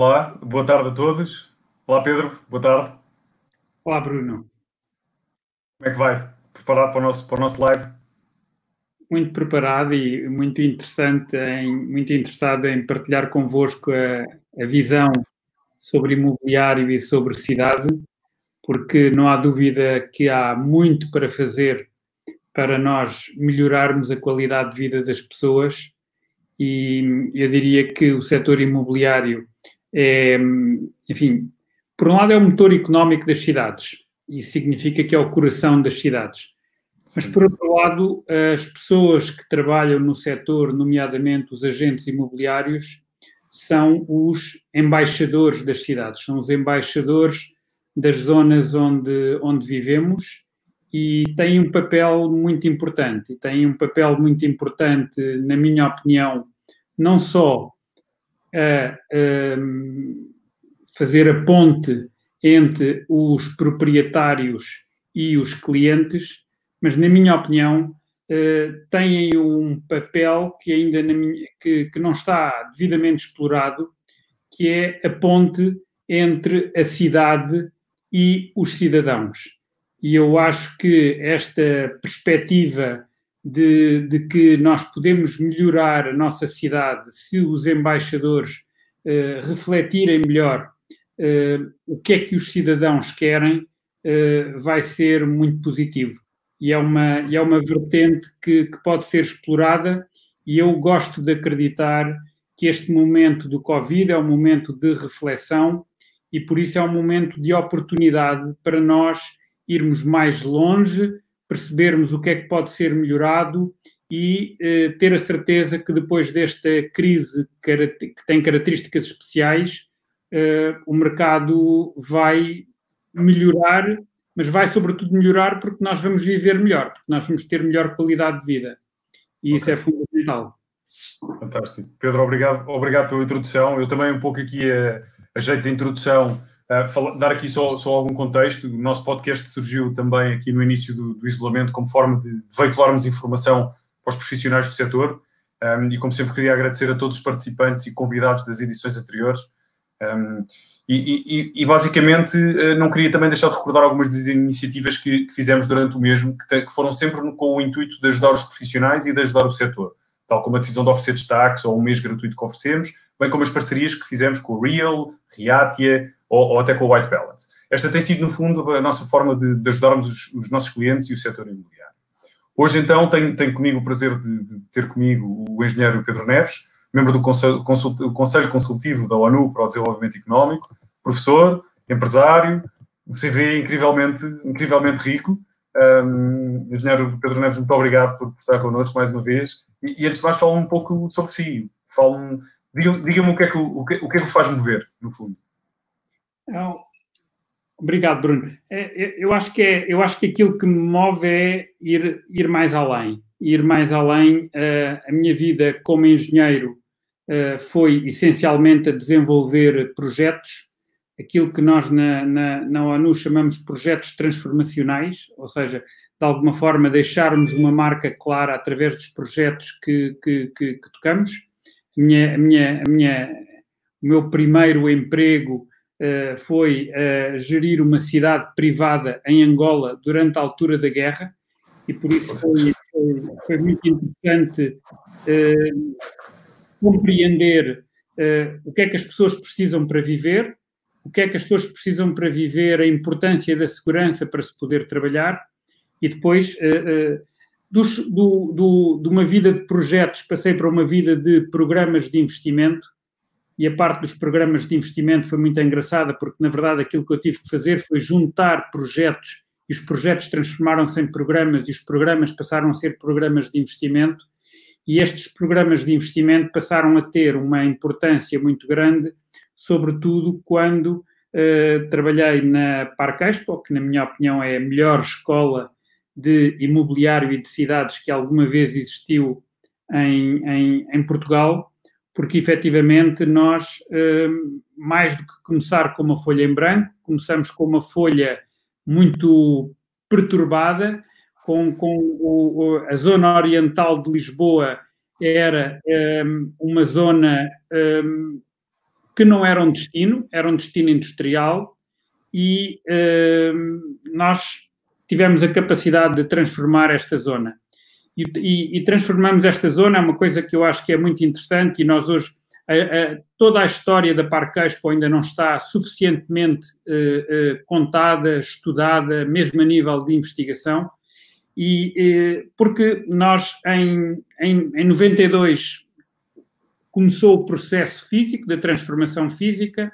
Olá, boa tarde a todos. Olá, Pedro, boa tarde. Olá, Bruno. Como é que vai? Preparado para o nosso, para o nosso live? Muito preparado e muito interessante, em, muito interessado em partilhar convosco a, a visão sobre imobiliário e sobre cidade, porque não há dúvida que há muito para fazer para nós melhorarmos a qualidade de vida das pessoas e eu diria que o setor imobiliário é, enfim, por um lado é o motor económico das cidades, e significa que é o coração das cidades. Mas, por outro lado, as pessoas que trabalham no setor, nomeadamente os agentes imobiliários, são os embaixadores das cidades, são os embaixadores das zonas onde, onde vivemos e têm um papel muito importante. E têm um papel muito importante, na minha opinião, não só a, a fazer a ponte entre os proprietários e os clientes, mas, na minha opinião, uh, têm um papel que ainda minha, que, que não está devidamente explorado, que é a ponte entre a cidade e os cidadãos. E eu acho que esta perspectiva de, de, que nós podemos melhorar a nossa cidade se os embaixadores uh, refletirem melhor uh, o que é que os cidadãos querem, uh, vai ser muito positivo. E é uma, e é uma vertente que, que pode ser explorada, e eu gosto de acreditar que este momento do Covid é um momento de reflexão e por isso é um momento de oportunidade para nós irmos mais longe, percebermos o que é que pode ser melhorado e eh, ter a certeza que depois desta crise que tem características especiais, uh, o mercado vai melhorar, mas vai sobretudo melhorar porque nós vamos viver melhor, porque nós vamos ter melhor qualidade de vida. E okay. isso é fundamental. Fantástico. Pedro, obrigado, obrigado pela introdução. Eu também um pouco aqui a, a jeito de introdução, fala, dar aqui só, só algum contexto. O nosso podcast surgiu também aqui no início do, do isolamento como forma de veicularmos informação para os profissionais do setor. Um, e como sempre queria agradecer a todos os participantes e convidados das edições anteriores. Um, e, e, e, basicamente eh, não queria também deixar de recordar algumas das iniciativas que, que fizemos durante o mesmo, que, que, foram sempre com o intuito de ajudar os profissionais e de ajudar o setor, tal como a decisão de oferecer destaques ou um mês gratuito que oferecemos, bem como as parcerias que fizemos com o Real, Reatia ou, ou até com o White Balance. Esta tem sido, no fundo, a nossa forma de, de ajudarmos os, os, nossos clientes e o setor imobiliário. Hoje, então, tenho, tenho comigo o prazer de, de ter comigo o engenheiro Pedro Neves, membro do Conselho, Conselho Consultivo da ONU para o Desenvolvimento Económico, professor, empresário, um CV incrivelmente, incrivelmente rico. Um, engenheiro Pedro Neves, muito obrigado por estar connosco mais uma vez. E, e antes de mais, fala um pouco sobre si. Diga-me diga o, que é que, o, o que é que o faz mover, no fundo. Então, obrigado, Bruno. É, eu, acho que é, eu acho que aquilo que me move é ir, ir mais além ir mais além. Uh, a minha vida como engenheiro uh, foi essencialmente a desenvolver projetos, aquilo que nós na, na, na, ONU chamamos projetos transformacionais, ou seja, de alguma forma deixarmos uma marca clara através dos projetos que, que, que, que tocamos. A minha, a minha, a minha, o meu primeiro emprego foi gerir uma cidade privada em Angola durante a altura da guerra e por isso foi, foi, foi muito interessante uh, compreender o que é que as pessoas precisam para viver, o que é que as pessoas precisam para viver, a importância da segurança para se poder trabalhar e depois dos, do, do, de uma vida de projetos passei para uma vida de programas de investimento e a parte dos programas de investimento foi muito engraçada porque na verdade aquilo que eu tive que fazer foi juntar projetos e os projetos transformaram-se em programas e os programas passaram a ser programas de investimento e estes programas de investimento passaram a ter uma importância muito grande, sobretudo quando uh, trabalhei na Parque Expo, que na minha opinião é a melhor escola de imobiliário e de cidades que alguma vez existiu em, em, em Portugal, porque efetivamente nós, uh, mais do que começar com uma folha em branco, começamos com uma folha muito perturbada, com, com o, a zona oriental de Lisboa era um, uma zona um, que não era um destino, era um destino industrial e nós tivemos a capacidade de transformar esta zona. E, e, transformamos esta zona, é uma coisa que eu acho que é muito interessante e nós hoje, a, a, toda a história da Parque Expo ainda não está suficientemente uh, uh, contada, estudada, mesmo a nível de investigação, e uh, porque nós em, em, em 92 começou o processo físico, da transformação física,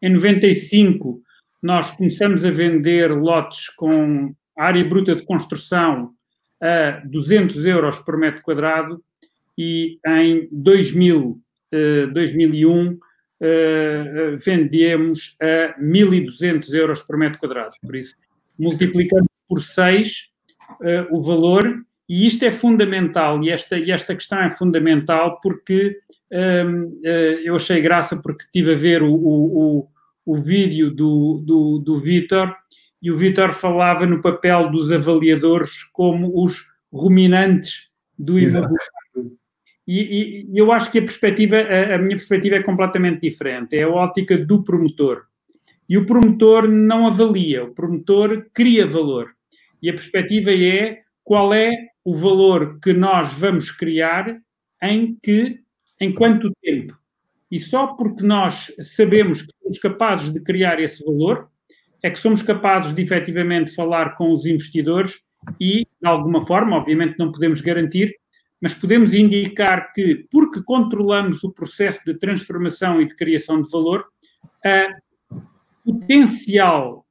em 95 nós começamos a vender lotes com área bruta de construção a 200 euros por metro quadrado e em 2000, 2001 uh, vendemos a 1.200 euros por metro quadrado. Por isso, multiplicamos por 6 uh, o valor e isto é fundamental e esta, e esta questão é fundamental porque uh, eu achei graça porque tive a ver o, o, o o vídeo do, do, do Vitor e o Vitor falava no papel dos avaliadores como os ruminantes do imobiliário. E, e, eu acho que a perspectiva, a, a, minha perspectiva é completamente diferente. É a ótica do promotor. E o promotor não avalia, o promotor cria valor. E a perspectiva é qual é o valor que nós vamos criar em que, em quanto tempo. E só porque nós sabemos que somos capazes de criar esse valor, é que somos capazes de efetivamente falar com os investidores e, de alguma forma, obviamente não podemos garantir, mas podemos indicar que, porque controlamos o processo de transformação e de criação de valor, a potencial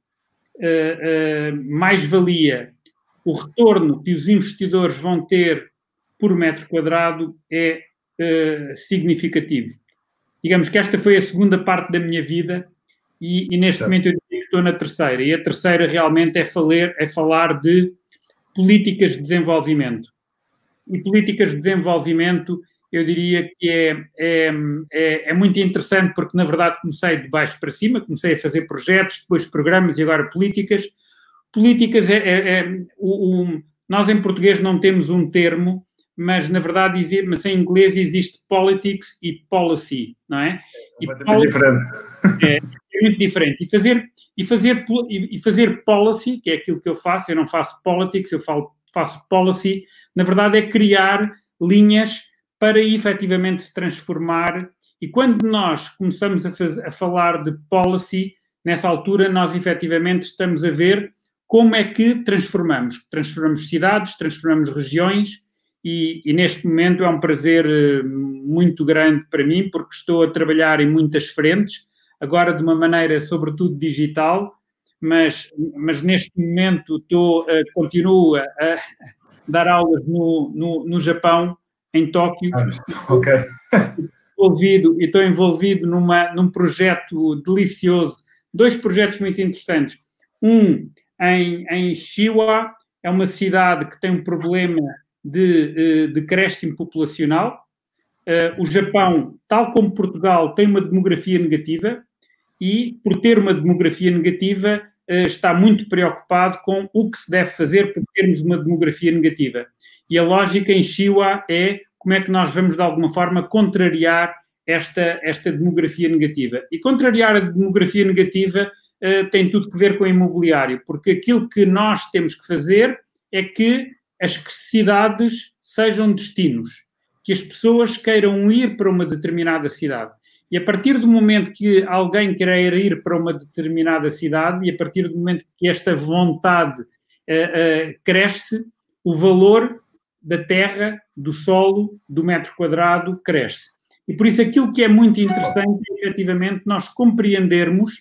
uh, uh, mais-valia, o retorno que os investidores vão ter por metro quadrado é uh, significativo digamos que esta foi a segunda parte da minha vida e, e neste certo. momento eu estou na terceira. E a terceira realmente é falar, é falar de políticas de desenvolvimento. E políticas de desenvolvimento, eu diria que é, é, é, é, muito interessante porque, na verdade, comecei de baixo para cima, comecei a fazer projetos, depois programas e agora políticas. Políticas é, é, é o, o, nós em português não temos um termo mas na verdade mas em inglês existe politics e policy, não é? É policy, diferente. É, muito diferente. E fazer, e, fazer, e fazer policy, que é aquilo que eu faço, eu não faço politics, eu falo, faço policy, na verdade é criar linhas para efetivamente se transformar. E quando nós começamos a, faz, a falar de policy, nessa altura nós efetivamente estamos a ver como é que transformamos. Transformamos cidades, transformamos regiões, e, e, neste momento é um prazer eh, muito grande para mim, porque estou a trabalhar em muitas frentes, agora de uma maneira sobretudo digital, mas, mas neste momento estou, uh, continuo a, dar aulas no, no, no Japão, em Tóquio. Ah, ok. envolvido, estou envolvido numa, num projeto delicioso, dois projetos muito interessantes. Um em, em Shiwa, é uma cidade que tem um problema de eh, decréscimo populacional. Eh, o Japão, tal como Portugal, tem uma demografia negativa e, por ter uma demografia negativa, eh, está muito preocupado com o que se deve fazer por termos uma demografia negativa. E a lógica em Chihuahua é como é que nós vamos, de alguma forma, contrariar esta, esta demografia negativa. E contrariar a demografia negativa uh, tem tudo que ver com o imobiliário, porque aquilo que nós temos que fazer é que as cidades sejam destinos, que as pessoas queiram ir para uma determinada cidade. E a partir do momento que alguém querer ir para uma determinada cidade, e a partir do momento que esta vontade uh, uh, cresce, o valor da terra, do solo, do metro quadrado cresce. E por isso aquilo que é muito interessante é efetivamente nós compreendermos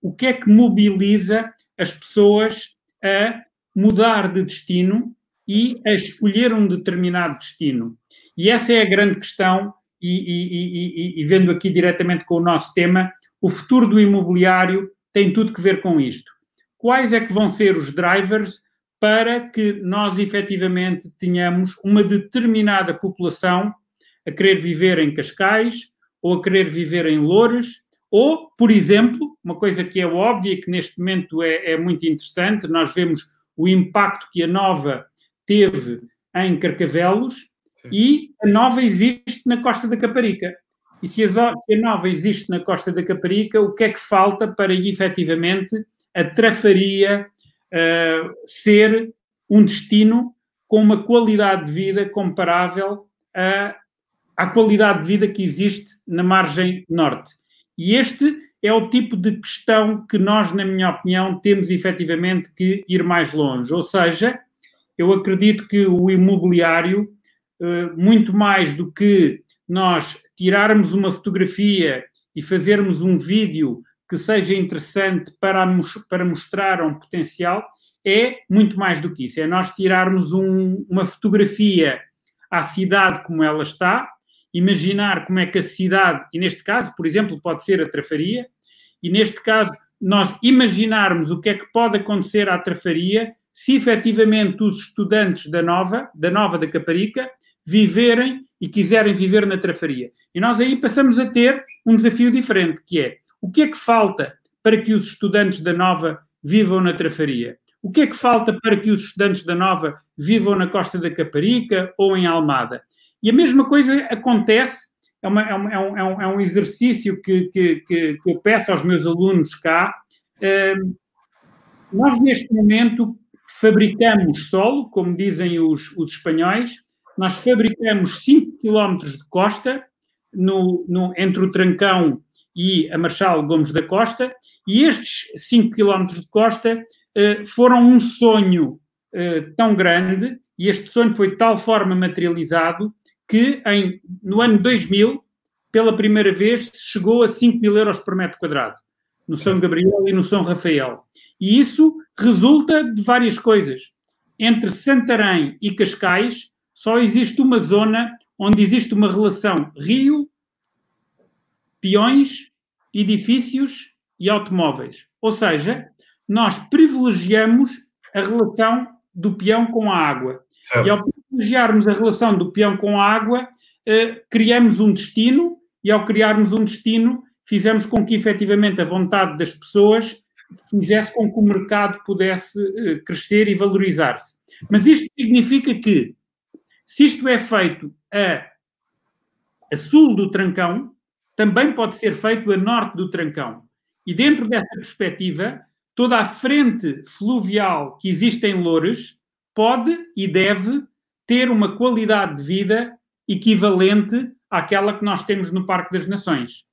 o que é que mobiliza as pessoas a mudar de destino e a escolher um determinado destino. E essa é a grande questão, e, e, e, vendo aqui diretamente com o nosso tema, o futuro do imobiliário tem tudo que ver com isto. Quais é que vão ser os drivers para que nós efetivamente tenhamos uma determinada população a querer viver em Cascais ou a querer viver em Loures, ou, por exemplo, uma coisa que é óbvia, que neste momento é, é muito interessante, nós vemos o impacto que a nova teve em Carcavelos E a nova existe na Costa da Caparica. E se a, nova existe na Costa da Caparica, o que é que falta para efetivamente a trafaria uh, ser um destino com uma qualidade de vida comparável a, à qualidade de vida que existe na margem norte? E este é o tipo de questão que nós, na minha opinião, temos efetivamente que ir mais longe. Ou seja, eu acredito que o imobiliário, muito mais do que nós tirarmos uma fotografia e fazermos um vídeo que seja interessante para, para mostrar um potencial, é muito mais do que isso. É nós tirarmos um, uma fotografia à cidade como ela está, imaginar como é que a cidade, e neste caso, por exemplo, pode ser a trafaria, e neste caso, nós imaginarmos o que é que pode acontecer à trafaria se efetivamente os estudantes da Nova, da Nova da Caparica, viverem e quiserem viver na trafaria. E nós aí passamos a ter um desafio diferente, que é o que é que falta para que os estudantes da Nova vivam na trafaria? O que é que falta para que os estudantes da Nova vivam na Costa da Caparica ou em Almada? E a mesma coisa acontece, é, uma, é, um, é, um, é um, é exercício que, que, que, eu peço aos meus alunos cá. Uh, nós, neste momento, fabricamos solo, como dizem os, os espanhóis, nós fabricamos 5 km de costa no, no, entre o Trancão e a Marchal Gomes da Costa, e estes 5 km de costa uh, foram um sonho uh, tão grande, e este sonho foi de tal forma materializado que em, no ano 2000, pela primeira vez, chegou a 5 mil euros por metro quadrado, no São Gabriel e no São Rafael. E isso resulta de várias coisas. Entre Santarém e Cascais, só existe uma zona onde existe uma relação rio, peões, edifícios e automóveis. Ou seja, nós privilegiamos a relação do peão com a água. Certo. E ao privilegiarmos a relação do peão com a água, eh, criamos um destino e ao criarmos um destino, fizemos com que efetivamente a vontade das pessoas fizesse com que o mercado pudesse eh, crescer e valorizar-se. Mas isto significa que, se isto é feito a, a sul do Trancão, também pode ser feito a norte do Trancão. E dentro dessa perspectiva, toda a frente fluvial que existe em Loures pode e deve ter uma qualidade de vida equivalente àquela que nós temos no Parque das Nações.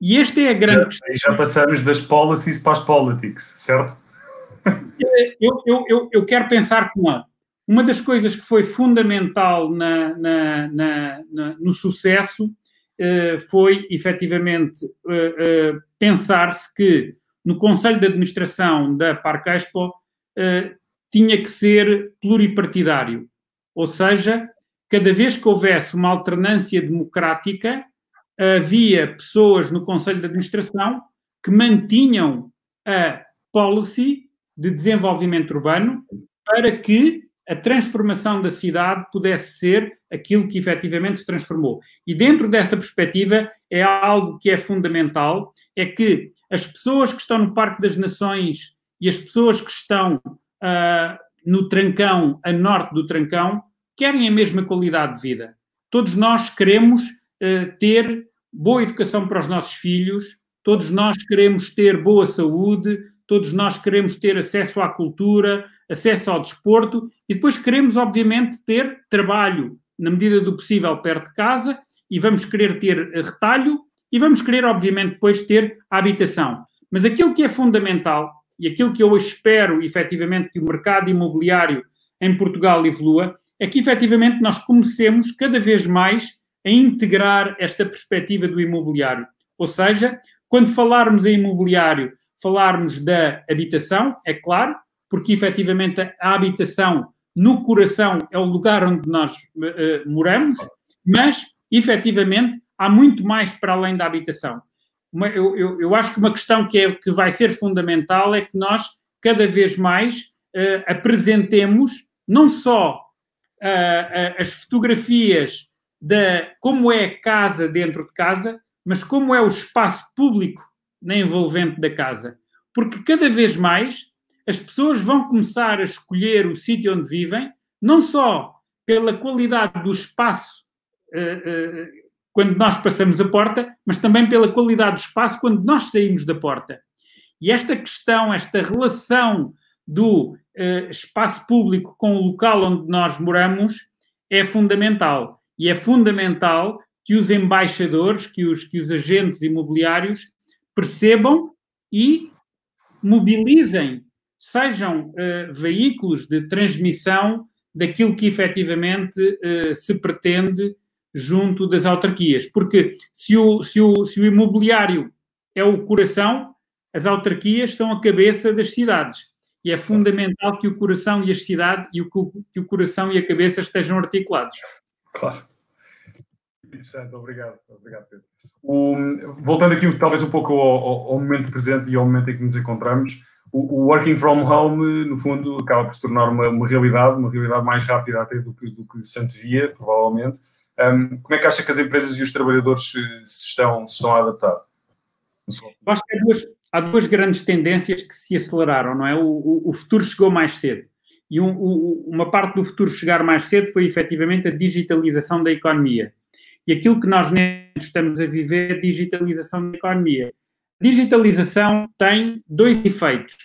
E esta é a grande já, questão. Já passamos das policies para as politics, certo? Eu, eu, eu, eu quero pensar com ela. Uma das coisas que foi fundamental na, na, na, no sucesso uh, foi, efetivamente, uh, uh, pensar-se que no Conselho de Administração da Parque Expo tinha que ser pluripartidário. Ou seja, cada vez que houvesse uma alternância democrática, havia pessoas no Conselho de Administração que mantinham a policy de desenvolvimento urbano para que a transformação da cidade pudesse ser aquilo que efetivamente se transformou. E dentro dessa perspectiva é algo que é fundamental, é que as pessoas que estão no Parque das Nações e as pessoas que estão uh, no Trancão, a norte do Trancão, querem a mesma qualidade de vida. Todos nós queremos ter boa educação para os nossos filhos, todos nós queremos ter boa saúde, todos nós queremos ter acesso à cultura, acesso ao desporto e depois queremos, obviamente, ter trabalho na medida do possível perto de casa e vamos querer ter retalho e vamos querer, obviamente, depois ter habitação. Mas aquilo que é fundamental e aquilo que eu espero, efetivamente, que o mercado imobiliário em Portugal evolua, é que, efetivamente, nós comecemos cada vez mais a integrar esta perspectiva do imobiliário. Ou seja, quando falarmos em imobiliário, falarmos da habitação, é claro, porque efetivamente a habitação no coração é o lugar onde nós uh, moramos, mas efetivamente há muito mais para além da habitação. Uma, eu, eu, eu, acho que uma questão que, é, que vai ser fundamental é que nós cada vez mais uh, apresentemos não só uh, as fotografias de como é a casa dentro de casa, mas como é o espaço público na envolvente da casa. Porque cada vez mais as pessoas vão começar a escolher o sítio onde vivem, não só pela qualidade do espaço uh, uh, quando nós passamos a porta, mas também pela qualidade do espaço quando nós saímos da porta. E esta questão, esta relação do uh, espaço público com o local onde nós moramos é fundamental. E é fundamental que os embaixadores, que os, que os agentes imobiliários percebam e mobilizem, sejam uh, veículos de transmissão daquilo que efetivamente uh, se pretende junto das autarquias. Porque se o, se, o, se o imobiliário é o coração, as autarquias são a cabeça das cidades. E é fundamental que o coração e a cidade e o, que o coração e a cabeça estejam articulados. Claro. Interessante, obrigado, obrigado Pedro. O, voltando aqui talvez um pouco ao, ao, momento presente e ao momento em que nos encontramos, o, o, working from home, no fundo, acaba por se tornar uma, uma realidade, uma realidade mais rápida até do que, do que se antevia, provavelmente. Um, como é que acha que as empresas e os trabalhadores se estão, se estão a adaptar? Eu acho que há duas, há duas grandes tendências que se aceleraram, não é? O, o, o futuro chegou mais cedo. E um, uma parte do futuro chegar mais cedo foi efetivamente a digitalização da economia. E aquilo que nós estamos a viver é a digitalização da economia. Digitalização tem dois efeitos.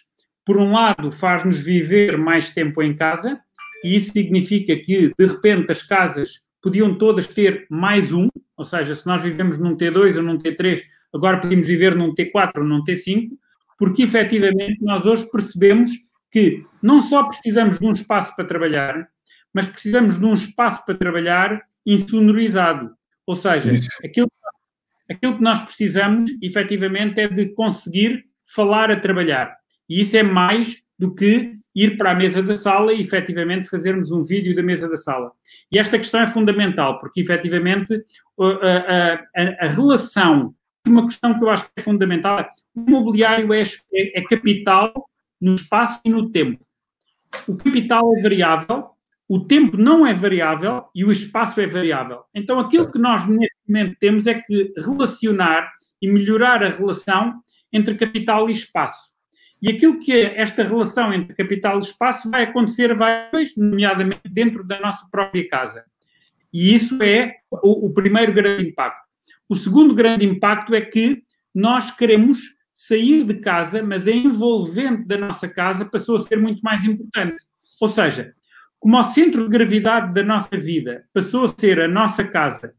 Por um lado, faz-nos viver mais tempo em casa, e isso significa que, de repente, as casas podiam todas ter mais um, ou seja, se nós vivemos num T2 ou num T3, agora podemos viver num T4 ou num T5, porque efetivamente nós hoje percebemos que não só precisamos de um espaço para trabalhar, mas precisamos de um espaço para trabalhar insonorizado. Ou seja, aquilo, aquilo que nós precisamos, efetivamente, é de conseguir falar a trabalhar. E isso é mais do que ir para a mesa da sala e efetivamente fazermos um vídeo da mesa da sala. E esta questão é fundamental, porque efetivamente a, a, a relação, uma questão que eu acho que é fundamental, é o imobiliário é, é, é capital no espaço e no tempo. O capital é variável, o tempo não é variável e o espaço é variável. Então, aquilo que nós neste momento temos é que relacionar e melhorar a relação entre capital e espaço. E aquilo que é esta relação entre capital e espaço vai acontecer várias nomeadamente dentro da nossa própria casa. E isso é o, o primeiro grande impacto. O segundo grande impacto é que nós queremos sair de casa, mas a envolvente da nossa casa passou a ser muito mais importante. Ou seja, como o centro de gravidade da nossa vida passou a ser a nossa casa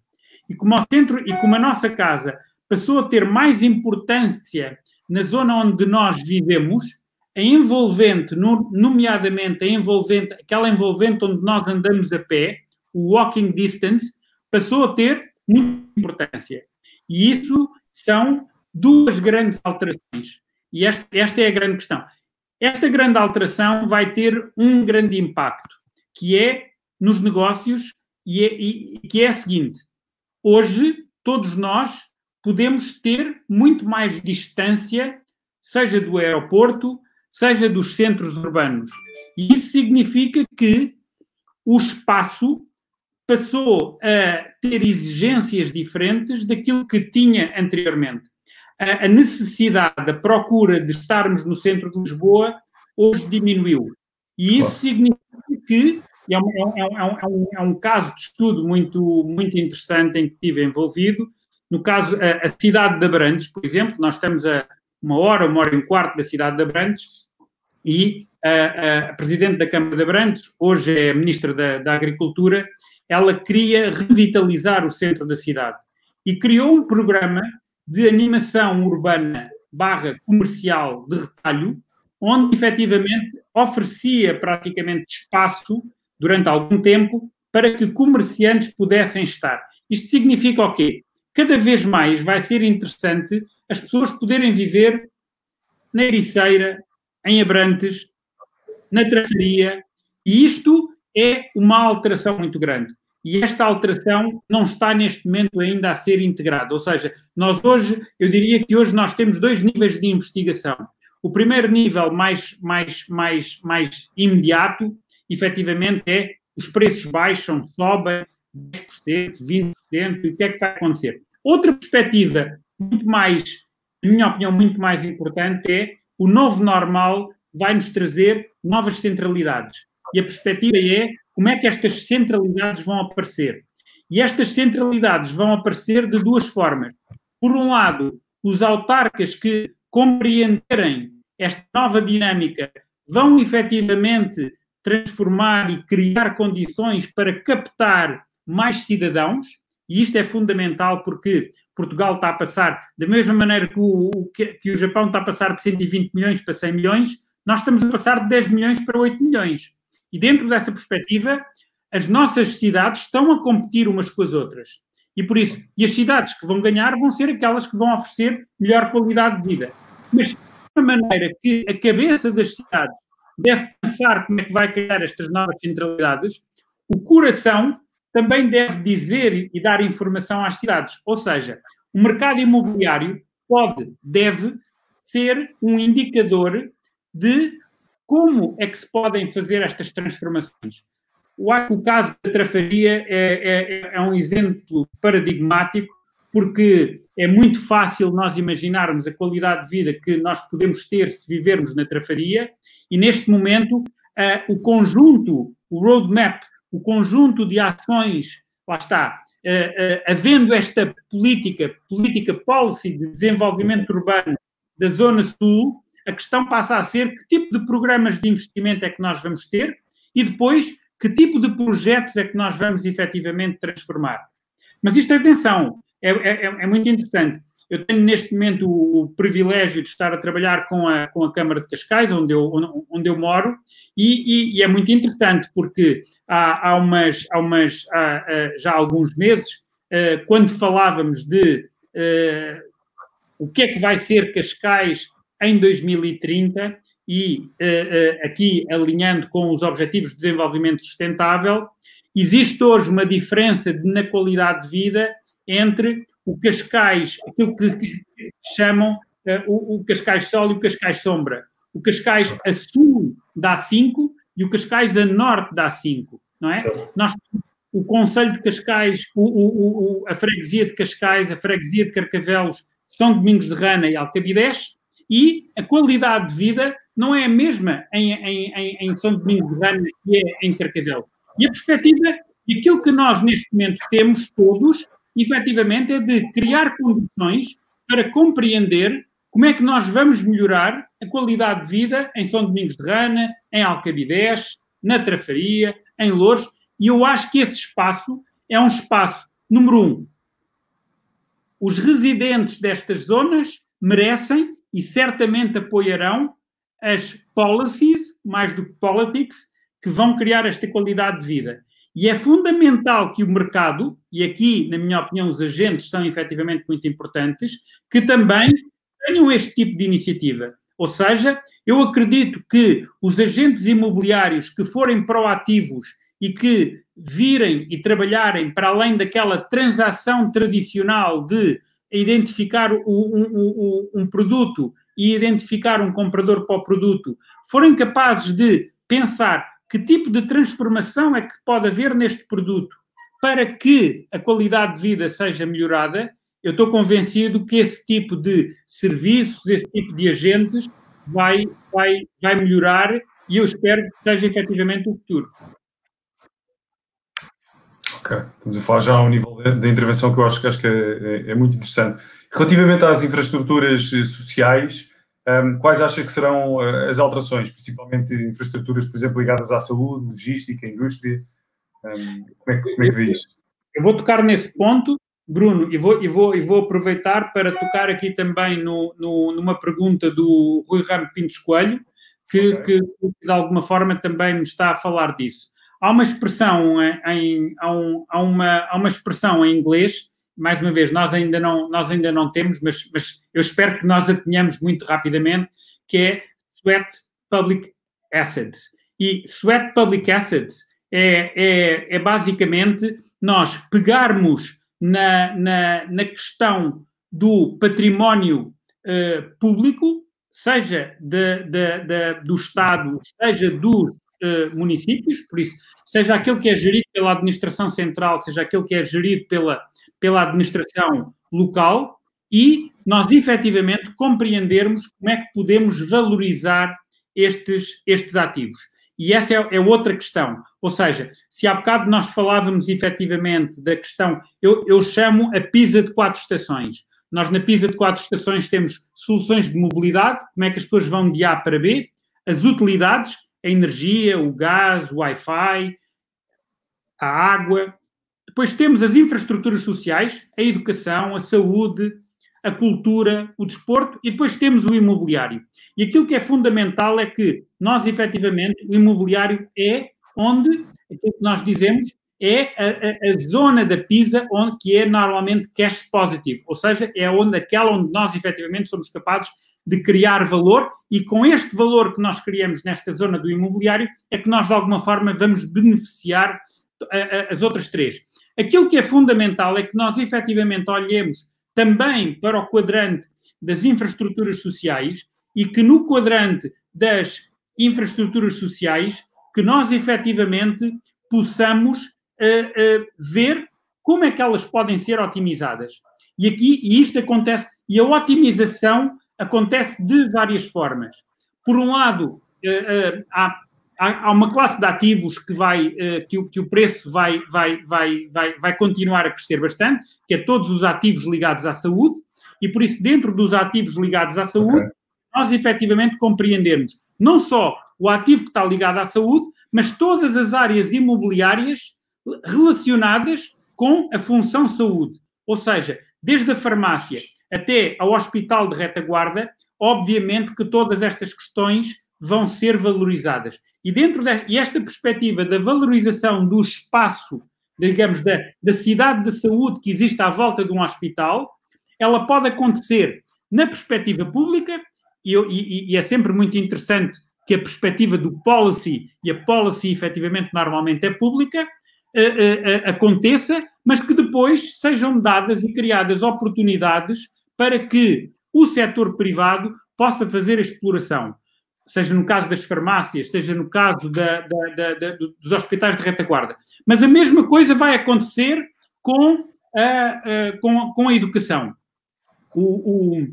e como, o centro, e como a nossa casa passou a ter mais importância na zona onde nós vivemos, a envolvente, nomeadamente a envolvente, aquela envolvente onde nós andamos a pé, o walking distance, passou a ter muita importância. E isso são duas grandes alterações. E esta, esta é a grande questão. Esta grande alteração vai ter um grande impacto que é nos negócios e, é, e que é a seguinte: hoje todos nós podemos ter muito mais distância, seja do aeroporto, seja dos centros urbanos. E isso significa que o espaço passou a ter exigências diferentes daquilo que tinha anteriormente. A, a necessidade, a procura de estarmos no centro de Lisboa hoje diminuiu. E isso claro. significa que é, é, um, é, um, é, um, é um caso de estudo muito, muito interessante em que estive envolvido. No caso, a, a cidade de Abrantes, por exemplo, nós estamos a uma hora, uma hora e um quarto da cidade de Abrantes e a, a Presidente da Câmara de Abrantes, hoje é a Ministra da, da Agricultura, ela queria revitalizar o centro da cidade e criou um programa de animação urbana barra comercial de retalho, onde efetivamente oferecia praticamente espaço durante algum tempo para que comerciantes pudessem estar. Isto significa o quê? Cada vez mais vai ser interessante as pessoas poderem viver na Ericeira, em Abrantes, na Trafaria, e isto é uma alteração muito grande. E esta alteração não está neste momento ainda a ser integrada. Ou seja, nós hoje, eu diria que hoje nós temos dois níveis de investigação. O primeiro nível mais, mais, mais, mais imediato efetivamente é os preços baixam, sobem 10%, 20%, e o que é que vai acontecer? Outra perspectiva muito mais, na minha opinião, muito mais importante é o novo normal vai nos trazer novas centralidades. E a perspectiva é como é que estas centralidades vão aparecer. E estas centralidades vão aparecer de duas formas. Por um lado, os autarcas que compreenderem esta nova dinâmica vão efetivamente transformar e criar condições para captar mais cidadãos, e isto é fundamental porque Portugal está a passar, da mesma maneira que o, que, que o Japão está a passar de 120 milhões para 100 milhões, nós estamos a passar de 10 milhões para 8 milhões. E dentro dessa perspectiva, as nossas cidades estão a competir umas com as outras. E por isso, e as cidades que vão ganhar vão ser aquelas que vão oferecer melhor qualidade de vida. Mas da maneira que a cabeça das cidades deve pensar como é que vai criar estas novas centralidades, o coração também deve dizer e dar informação às cidades. Ou seja, o mercado imobiliário pode, deve ser um indicador de como é que se podem fazer estas transformações. O caso da Trafaria é, é, é um exemplo paradigmático, porque é muito fácil nós imaginarmos a qualidade de vida que nós podemos ter se vivermos na Trafaria, e neste momento uh, o conjunto, o roadmap, o conjunto de ações, lá está, uh, uh, havendo esta política, política policy de desenvolvimento urbano da Zona Sul, a questão passa a ser que tipo de programas de investimento é que nós vamos ter e depois que tipo de projetos é que nós vamos efetivamente transformar. Mas isto, atenção, é, é, é muito interessante. Eu tenho neste momento o, o, privilégio de estar a trabalhar com a, com a Câmara de Cascais, onde eu, onde eu moro, e, e, e é muito interessante porque há, há umas, há umas há, já há alguns meses, uh, quando falávamos de uh, o que é que vai ser Cascais em 2030 e uh, aqui alinhando com os Objetivos de Desenvolvimento Sustentável, existe hoje uma diferença na qualidade de vida entre o Cascais, aquilo que, chamam uh, o, o, Cascais Sol e o Cascais Sombra. O Cascais a sul dá 5 e o Cascais a norte dá 5, não é? Sim. Nós o Conselho de Cascais, o, o, a Freguesia de Cascais, a Freguesia de Carcavelos, São Domingos de Rana e Alcabidez, e a qualidade de vida não é a mesma em, em, em São Domingos de Rana que é em Carcavelos. E a perspectiva, e aquilo que nós neste momento temos todos, efetivamente, é de criar condições para compreender como é que nós vamos melhorar a qualidade de vida em São Domingos de Rana, em Alcabidez, na Trafaria, em Louros, e eu acho que esse espaço é um espaço, número um, os residentes destas zonas merecem e certamente apoiarão as policies, mais do que politics, que vão criar esta qualidade de vida. E é fundamental que o mercado, e aqui, na minha opinião, os agentes são efetivamente muito importantes, que também tenham este tipo de iniciativa. Ou seja, eu acredito que os agentes imobiliários que forem proativos e que virem e trabalharem para além daquela transação tradicional de identificar um, um, um, produto e identificar um comprador para o produto, forem capazes de pensar que tipo de transformação é que pode haver neste produto para que a qualidade de vida seja melhorada, eu estou convencido que esse tipo de serviços, esse tipo de agentes vai, vai, vai melhorar e eu espero que seja efetivamente o futuro. Ok, estamos a falar já ao nível da intervenção que eu acho que, acho que é, é, é muito interessante. Relativamente às infraestruturas eh, sociais, um, quais acha que serão uh, as alterações, principalmente infraestruturas, por exemplo, ligadas à saúde, logística, indústria? Um, como, é que, como é que vê isso? Eu vou tocar nesse ponto, Bruno, e vou, e vou, e vou aproveitar para tocar aqui também no, no numa pergunta do Rui Ramos Pintos Coelho, que, okay. que, de alguma forma também me está a falar disso. Há uma expressão em, há, um, há, uma, há uma expressão em inglês mais uma vez, nós ainda não, nós ainda não temos, mas, mas eu espero que nós a tenhamos muito rapidamente, que é Sweat Public Assets. E Sweat Public Assets é, é, é basicamente nós pegarmos na, na, na questão do património uh, público, seja de, de, de, do Estado, seja dos uh, municípios, por isso, seja aquele que é gerido pela administração central, seja aquele que é gerido pela, pela administração local e nós efetivamente compreendermos como é que podemos valorizar estes, estes ativos. E essa é, é, outra questão. Ou seja, se há bocado nós falávamos efetivamente da questão, eu, eu chamo a PISA de quatro estações. Nós na PISA de quatro estações temos soluções de mobilidade, como é que as pessoas vão de A para B, as utilidades, a energia, o gás, o Wi-Fi, a água. Depois temos as infraestruturas sociais, a educação, a saúde, a cultura, o desporto e depois temos o imobiliário. E aquilo que é fundamental é que nós, efetivamente, o imobiliário é onde, aquilo que nós dizemos, é a, a, a, zona da PISA onde, que é normalmente cash positive, ou seja, é onde, aquela onde nós efetivamente somos capazes de criar valor e com este valor que nós criamos nesta zona do imobiliário é que nós de alguma forma vamos beneficiar a, as outras três. Aquilo que é fundamental é que nós efetivamente olhemos também para o quadrante das infraestruturas sociais e que no quadrante das infraestruturas sociais que nós efetivamente possamos uh, uh, ver como é que elas podem ser otimizadas. E aqui, e isto acontece, e a otimização acontece de várias formas. Por um lado, uh, há, há, uma classe de ativos que vai, que, o, que o preço vai, vai, vai, vai, vai continuar a crescer bastante, que é todos os ativos ligados à saúde, e por isso, dentro dos ativos ligados à saúde, okay. nós efetivamente compreendermos não só o ativo que está ligado à saúde, mas todas as áreas imobiliárias relacionadas com a função saúde. Ou seja, desde a farmácia até ao hospital de retaguarda, obviamente que todas estas questões vão ser valorizadas. E dentro de, e esta perspectiva da valorização do espaço, digamos, da, da cidade de saúde que existe à volta de um hospital, ela pode acontecer na perspectiva pública, e, e, e é sempre muito interessante que a perspectiva do policy, e a policy efetivamente normalmente é pública, uh, uh, aconteça, mas que depois sejam dadas e criadas oportunidades para que o setor privado possa fazer a exploração. Seja no caso das farmácias, seja no caso da, da, da, dos hospitais de retaguarda. Mas a mesma coisa vai acontecer com a, com, com a educação. O, o,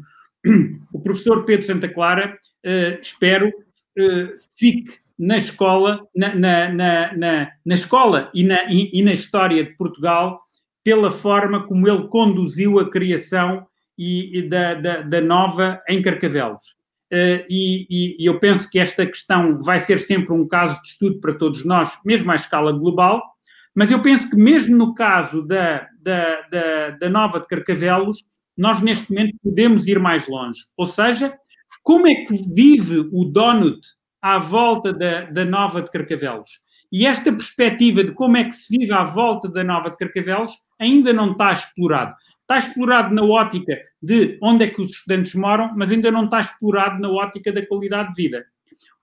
o, professor Pedro Santa Clara, uh, espero, uh, fique na escola, na, na, na, na escola e e, e na história de Portugal pela forma como ele conduziu a criação e, e da, da, da, nova em Carcavelos. Uh, e, e, eu penso que esta questão vai ser sempre um caso de estudo para todos nós, mesmo à escala global, mas eu penso que mesmo no caso da, da, da, da nova de Carcavelos, nós neste momento podemos ir mais longe. Ou seja, como é que vive o donut à volta da, da Nova de Carcavelos. E esta perspectiva de como é que se vive à volta da Nova de Carcavelos ainda não está explorado. Está explorado na ótica de onde é que os estudantes moram, mas ainda não está explorado na ótica da qualidade de vida.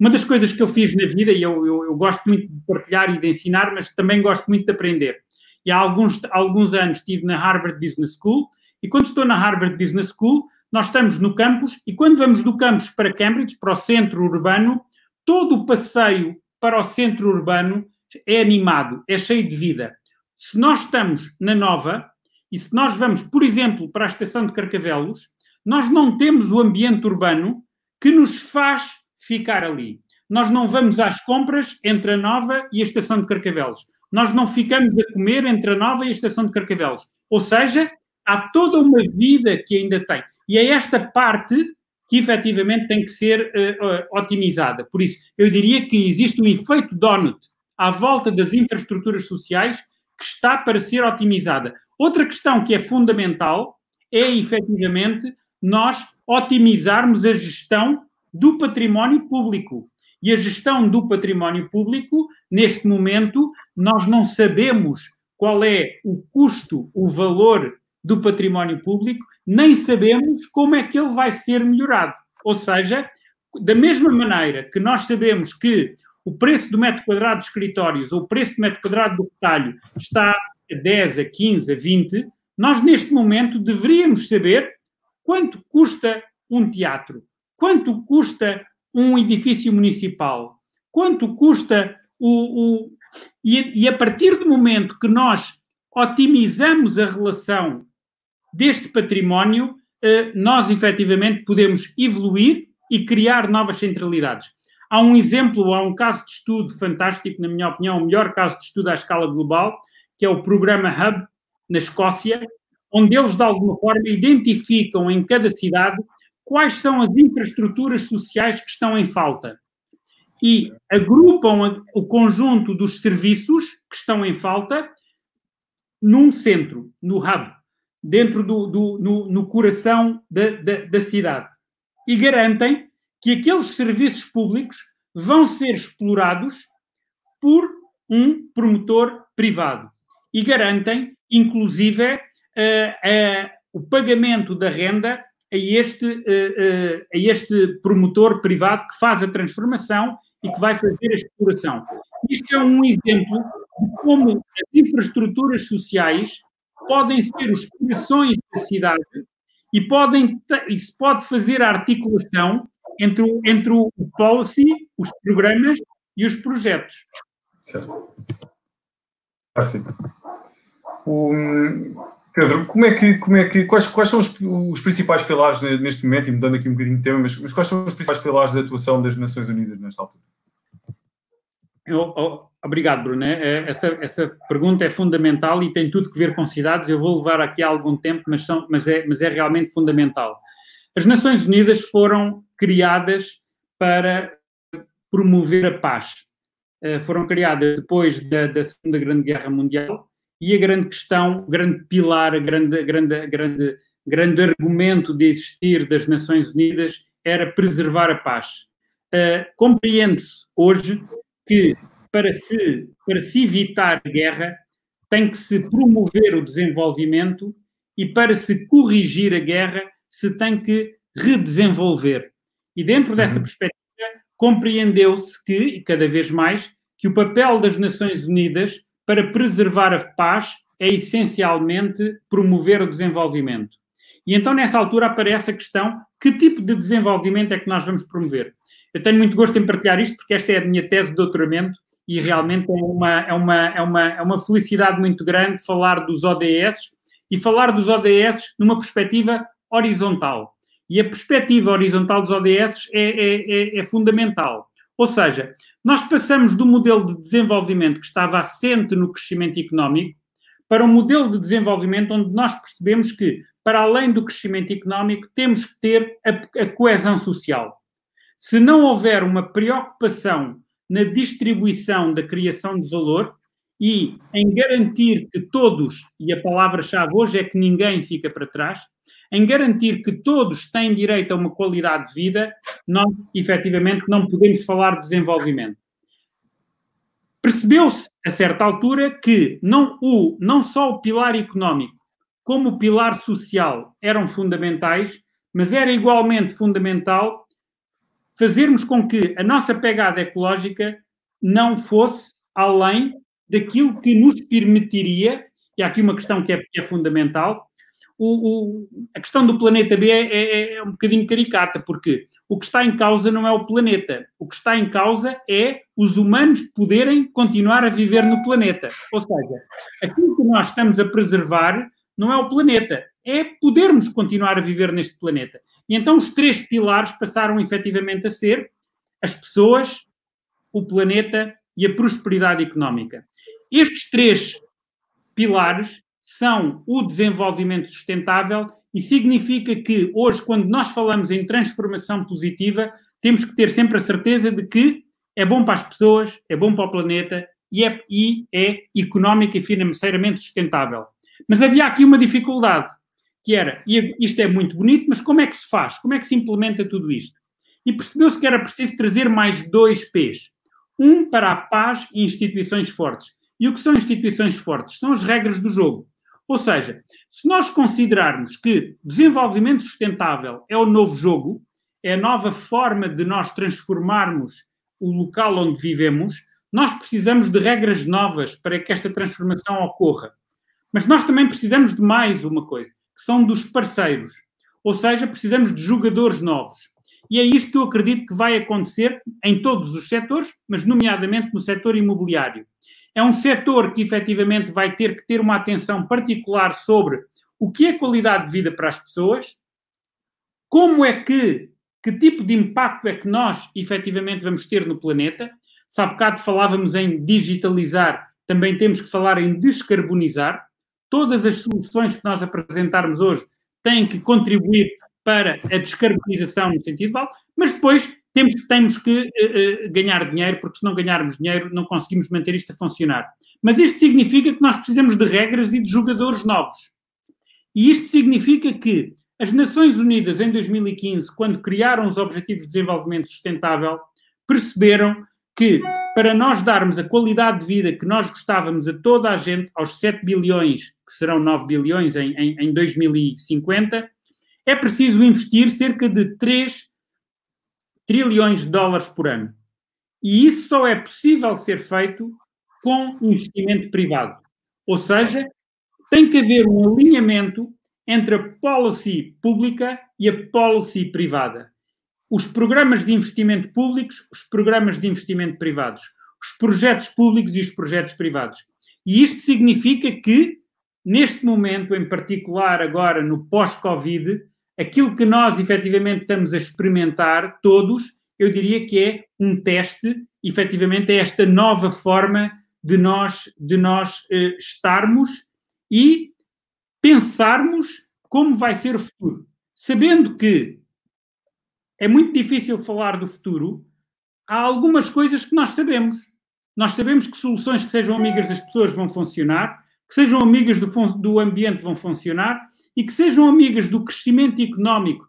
Uma das coisas que eu fiz na vida, e eu, eu, eu gosto muito de partilhar e de ensinar, mas também gosto muito de aprender. E há alguns, alguns anos estive na Harvard Business School, e quando estou na Harvard Business School, nós estamos no campus, e quando vamos do campus para Cambridge, para o centro urbano, todo o passeio para o centro urbano é animado, é cheio de vida. Se nós estamos na Nova e se nós vamos, por exemplo, para a estação de Carcavelos, nós não temos o ambiente urbano que nos faz ficar ali. Nós não vamos às compras entre a Nova e a estação de Carcavelos. Nós não ficamos a comer entre a Nova e a estação de Carcavelos. Ou seja, há toda uma vida que ainda tem. E é esta parte que efetivamente tem que ser uh, otimizada. Por isso, eu diria que existe um efeito donut à volta das infraestruturas sociais que está para ser otimizada. Outra questão que é fundamental é efetivamente nós otimizarmos a gestão do património público. E a gestão do património público, neste momento, nós não sabemos qual é o custo, o valor do património público, nem sabemos como é que ele vai ser melhorado. Ou seja, da mesma maneira que nós sabemos que o preço do metro quadrado de escritórios ou o preço do metro quadrado do retalho está 10, a 15, a 20, nós neste momento deveríamos saber quanto custa um teatro, quanto custa um edifício municipal, quanto custa o. o e, e a partir do momento que nós otimizamos a relação deste património, eh, nós efetivamente podemos evoluir e criar novas centralidades. Há um exemplo, há um caso de estudo fantástico, na minha opinião, o melhor caso de estudo à escala global, que é o programa Hub, na Escócia, onde eles, de alguma forma, identificam em cada cidade quais são as infraestruturas sociais que estão em falta. E agrupam o conjunto dos serviços que estão em falta num centro, no hub, dentro do, do no, no, coração da, da, da cidade. E garantem que aqueles serviços públicos vão ser explorados por um promotor privado e garantem, inclusive, uh, uh, o pagamento da renda a este, uh, a este promotor privado que faz a transformação e que vai fazer a exploração. Isto é um exemplo de como as infraestruturas sociais podem ser os corações da cidade e, podem, e se pode fazer a articulação entre o, entre o policy, os programas e os projetos. Certo. Pedro, como é que, como é que, quais, quais são os, os, principais pilares neste momento, e mudando aqui um bocadinho de tema, mas, mas quais são os principais pilares da atuação das Nações Unidas nesta altura? Eu, oh, obrigado, Bruno. É, é, essa, essa pergunta é fundamental e tem tudo que ver com cidades. Eu vou levar aqui algum tempo, mas, são, mas, é, mas é realmente fundamental. As Nações Unidas foram criadas para promover a paz. Uh, foram criadas depois da, da, Segunda Grande Guerra Mundial e a grande questão, o grande pilar, a grande, grande, grande, grande argumento de existir das Nações Unidas era preservar a paz. Uh, Compreende-se hoje que para se, para se evitar a guerra tem que se promover o desenvolvimento e para se corrigir a guerra se tem que redesenvolver. E dentro uhum. dessa perspectiva compreendeu-se que, e cada vez mais, que o papel das Nações Unidas para preservar a paz é essencialmente promover o desenvolvimento. E então, nessa altura, aparece a questão: que tipo de desenvolvimento é que nós vamos promover? Eu tenho muito gosto em partilhar isto, porque esta é a minha tese de doutoramento e realmente é uma, é uma, é uma, é uma felicidade muito grande falar dos ODS e falar dos ODS numa perspectiva horizontal. E a perspectiva horizontal dos ODS é, é, é, é fundamental. Ou seja, nós passamos do modelo de desenvolvimento que estava assente no crescimento económico para um modelo de desenvolvimento onde nós percebemos que, para além do crescimento económico, temos que ter a, a coesão social. Se não houver uma preocupação na distribuição da criação de valor e em garantir que todos, e a palavra-chave hoje é que ninguém fica para trás, em garantir que todos têm direito a uma qualidade de vida, nós efetivamente não podemos falar de desenvolvimento. Percebeu-se a certa altura que não, o, não só o pilar económico como o pilar social eram fundamentais, mas era igualmente fundamental fazermos com que a nossa pegada ecológica não fosse além daquilo que nos permitiria, e há aqui uma questão que é, que é fundamental, o, o, a questão do planeta B é, é, é, um bocadinho caricata, porque o que está em causa não é o planeta, o que está em causa é os humanos poderem continuar a viver no planeta. Ou seja, aquilo que nós estamos a preservar não é o planeta, é podermos continuar a viver neste planeta. E então os três pilares passaram efetivamente a ser as pessoas, o planeta e a prosperidade económica. Estes três pilares são o desenvolvimento sustentável e significa que hoje, quando nós falamos em transformação positiva, temos que ter sempre a certeza de que é bom para as pessoas, é bom para o planeta e é, e é económica e financeiramente sustentável. Mas havia aqui uma dificuldade que era, isto é muito bonito, mas como é que se faz? Como é que se implementa tudo isto? E percebeu-se que era preciso trazer mais dois P's. Um para a paz e instituições fortes. E o que são instituições fortes? São as regras do jogo. Ou seja, se nós considerarmos que desenvolvimento sustentável é o novo jogo, é a nova forma de nós transformarmos o local onde vivemos, nós precisamos de regras novas para que esta transformação ocorra. Mas nós também precisamos de mais uma coisa que são dos parceiros. Ou seja, precisamos de jogadores novos. E é isto que eu acredito que vai acontecer em todos os setores, mas nomeadamente no setor imobiliário. É um setor que efetivamente vai ter que ter uma atenção particular sobre o que é qualidade de vida para as pessoas, como é que que tipo de impacto é que nós efetivamente vamos ter no planeta. Se há bocado falávamos em digitalizar, também temos que falar em descarbonizar. Todas as soluções que nós apresentarmos hoje têm que contribuir para a descarbonização no sentido de mas depois temos, temos que uh, ganhar dinheiro, porque se não ganharmos dinheiro não conseguimos manter isto a funcionar. Mas isto significa que nós precisamos de regras e de jogadores novos. E isto significa que as Nações Unidas, em 2015, quando criaram os Objetivos de Desenvolvimento Sustentável, perceberam que para nós darmos a qualidade de vida que nós gostávamos a toda a gente, aos 7 bilhões, que serão 9 bilhões em, em, em 2050, é preciso investir cerca de 3 trilhões de dólares por ano. E isso só é possível ser feito com investimento privado. Ou seja, tem que haver um alinhamento entre a policy pública e a policy privada. Os programas de investimento públicos, os programas de investimento privados. Os projetos públicos e os projetos privados. E isto significa que, neste momento, em particular agora no pós-Covid, aquilo que nós efetivamente estamos a experimentar, todos, eu diria que é um teste, efetivamente, é esta nova forma de nós, de nós uh, estarmos e pensarmos como vai ser o futuro. Sabendo que é muito difícil falar do futuro, há algumas coisas que nós sabemos. Nós sabemos que soluções que sejam amigas das pessoas vão funcionar, que sejam amigas do, do ambiente vão funcionar e que sejam amigas do crescimento económico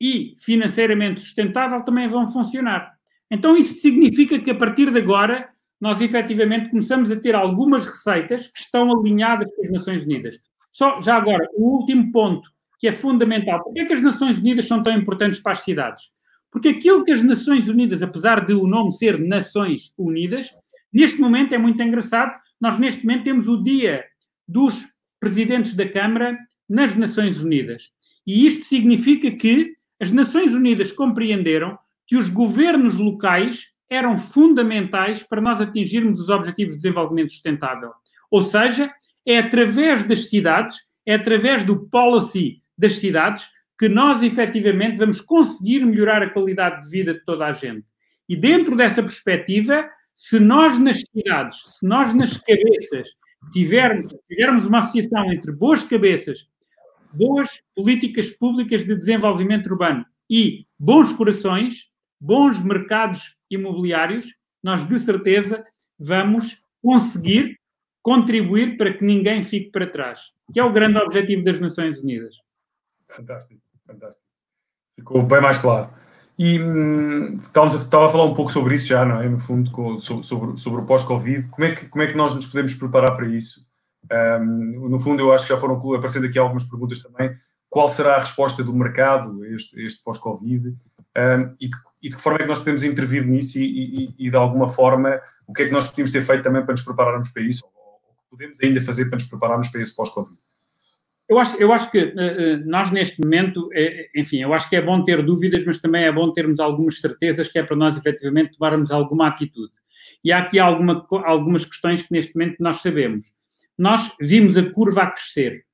e financeiramente sustentável também vão funcionar. Então, isso significa que a partir de agora nós efetivamente começamos a ter algumas receitas que estão alinhadas com as Nações Unidas. Só, já agora, o último ponto que é fundamental. Por que, é que as Nações Unidas são tão importantes para as cidades? Porque aquilo que as Nações Unidas, apesar de o nome ser Nações Unidas, neste momento é muito engraçado. Nós, neste momento, temos o dia dos presidentes da Câmara nas Nações Unidas. E isto significa que as Nações Unidas compreenderam que os governos locais eram fundamentais para nós atingirmos os Objetivos de Desenvolvimento Sustentável. Ou seja, é através das cidades, é através do policy das cidades que nós efetivamente vamos conseguir melhorar a qualidade de vida de toda a gente. E dentro dessa perspectiva, se nós nas cidades, se nós nas cabeças tivermos, tivermos uma associação entre boas cabeças boas políticas públicas de desenvolvimento urbano e bons corações, bons mercados imobiliários, nós de certeza vamos conseguir contribuir para que ninguém fique para trás, que é o grande objetivo das Nações Unidas. Fantástico, fantástico. Ficou bem mais claro. E hum, a, estava a falar um pouco sobre isso já, não é? No fundo, com, sobre, sobre o pós-Covid. Como, é como é que nós nos podemos preparar para isso? Um, no fundo, eu acho que já foram aparecendo aqui algumas perguntas também. Qual será a resposta do mercado a este, este pós-Covid? Um, e, e, de, que forma é que nós podemos intervir nisso e, e, e, de alguma forma, o que é que nós podemos ter feito também para nos prepararmos para isso? Ou o que podemos ainda fazer para nos prepararmos para esse pós-Covid? Eu acho, eu acho que uh, nós, neste momento, é, enfim, eu acho que é bom ter dúvidas, mas também é bom termos algumas certezas que é para nós, efetivamente, tomarmos alguma atitude. E há aqui alguma, algumas questões que, neste momento, nós sabemos nós vimos a curva a crescer.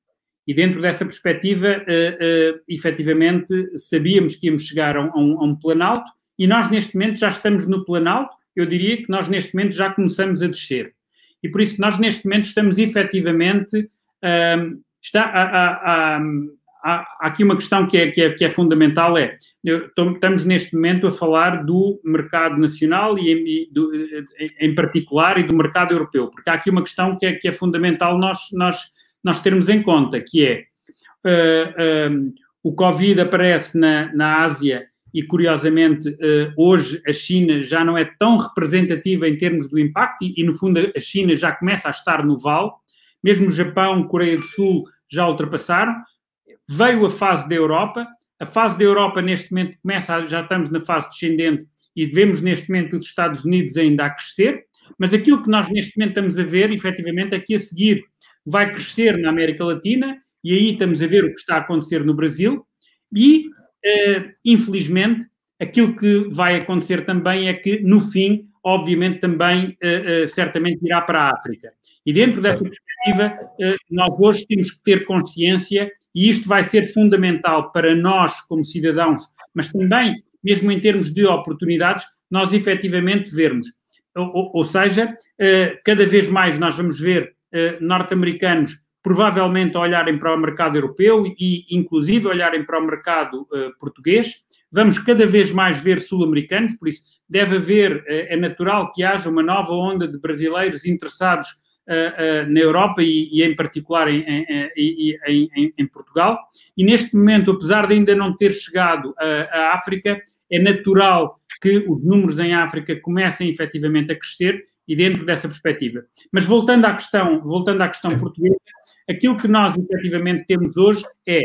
E dentro dessa perspectiva, uh, uh, efetivamente, sabíamos que íamos chegar a um, a um planalto e nós, neste momento, já estamos no planalto. Eu diria que nós, neste momento, já começamos a descer. E por isso, nós, neste momento, estamos efetivamente. Uh, está a, a, a, há, aqui uma questão que é, que é, que é fundamental, é, estamos neste momento a falar do mercado nacional e, em, do, em particular e do mercado europeu, porque há aqui uma questão que é, que é fundamental nós, nós, nós termos em conta, que é uh, uh, o Covid aparece na, na Ásia e, curiosamente, hoje a China já não é tão representativa em termos do impacto e, e, no fundo, a China já começa a estar no vale, mesmo o Japão, Coreia do Sul já ultrapassaram, veio a fase da Europa, a fase da Europa neste momento começa, já estamos na fase descendente e vemos neste momento os Estados Unidos ainda a crescer, mas aquilo que nós neste momento estamos a ver, efetivamente, é que a seguir vai crescer na América Latina e aí estamos a ver o que está a acontecer no Brasil. E, uh, infelizmente, aquilo que vai acontecer também é que, no fim, obviamente, também uh, uh, certamente irá para a África. E dentro dessa perspectiva, nós hoje temos que ter consciência e isto vai ser fundamental para nós como cidadãos, mas também, mesmo em termos de oportunidades, nós efetivamente vermos. Ou, ou seja, uh, cada vez mais nós vamos ver uh, norte-americanos provavelmente olharem para o mercado europeu e, inclusive, olharem para o mercado uh, português. Vamos cada vez mais ver sul-americanos, por isso deve haver, é natural que haja uma nova onda de brasileiros interessados na Europa e, e, em particular em, em, em, em, Portugal. E neste momento, apesar de ainda não ter chegado à África, é natural que os números em África comecem efetivamente a crescer e dentro dessa perspectiva. Mas voltando à questão, voltando à questão portuguesa, aquilo que nós efetivamente temos hoje é,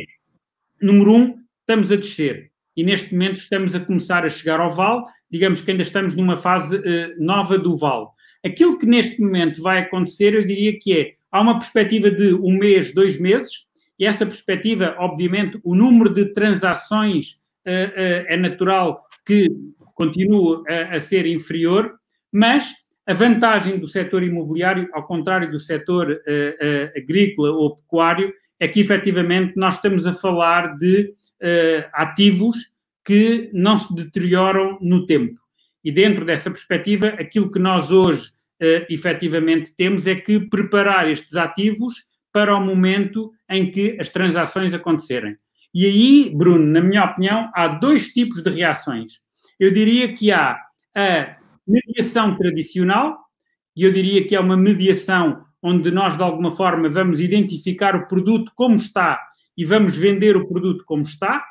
número um, estamos a descer e neste momento estamos a começar a chegar ao vale, digamos que ainda estamos numa fase uh, nova do vale. Aquilo que neste momento vai acontecer, eu diria que é, há uma perspectiva de um mês, dois meses, e essa perspectiva, obviamente, o número de transações uh, uh, é natural que continue a, a, ser inferior, mas a vantagem do setor imobiliário, ao contrário do setor uh, agrícola ou pecuário, é que efetivamente nós estamos a falar de ativos que não se deterioram no tempo. E dentro dessa perspectiva, aquilo que nós hoje uh, efetivamente temos é que preparar estes ativos para o momento em que as transações acontecerem. E aí, Bruno, na minha opinião, há dois tipos de reações. Eu diria que há a mediação tradicional, e eu diria que é uma mediação onde nós, de alguma forma, vamos identificar o produto como está e vamos vender o produto como está,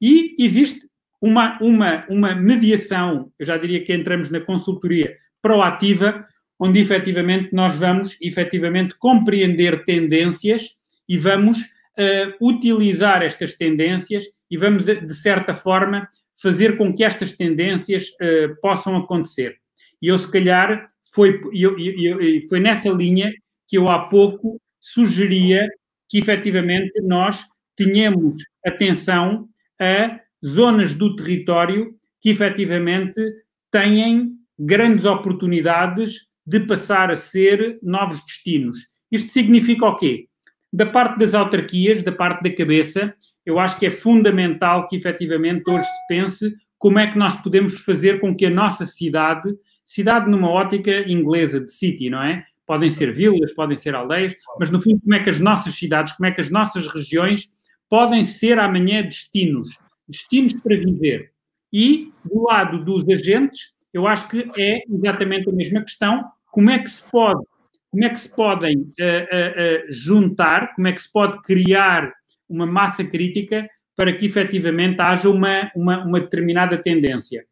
e existe uma, uma, uma mediação, eu já diria que entramos na consultoria proativa, onde efetivamente nós vamos efetivamente compreender tendências e vamos uh, utilizar estas tendências e vamos, de certa forma, fazer com que estas tendências uh, possam acontecer. E eu, se calhar, foi, eu, eu, eu, foi nessa linha que eu há pouco sugeria que efetivamente nós tenhamos atenção a zonas do território que efetivamente têm grandes oportunidades de passar a ser novos destinos. Isto significa o quê? Da parte das autarquias, da parte da cabeça, eu acho que é fundamental que efetivamente hoje se pense como é que nós podemos fazer com que a nossa cidade, cidade numa ótica inglesa de city, não é? Podem ser vilas, podem ser aldeias, mas no fundo, como é que as nossas cidades, como é que as nossas regiões podem ser amanhã destinos, destinos para viver. E do lado dos agentes, eu acho que é exatamente a mesma questão. Como é que se pode, como é que se podem uh, uh, uh, juntar, como é que se pode criar uma massa crítica para que efetivamente haja uma, uma, uma determinada tendência.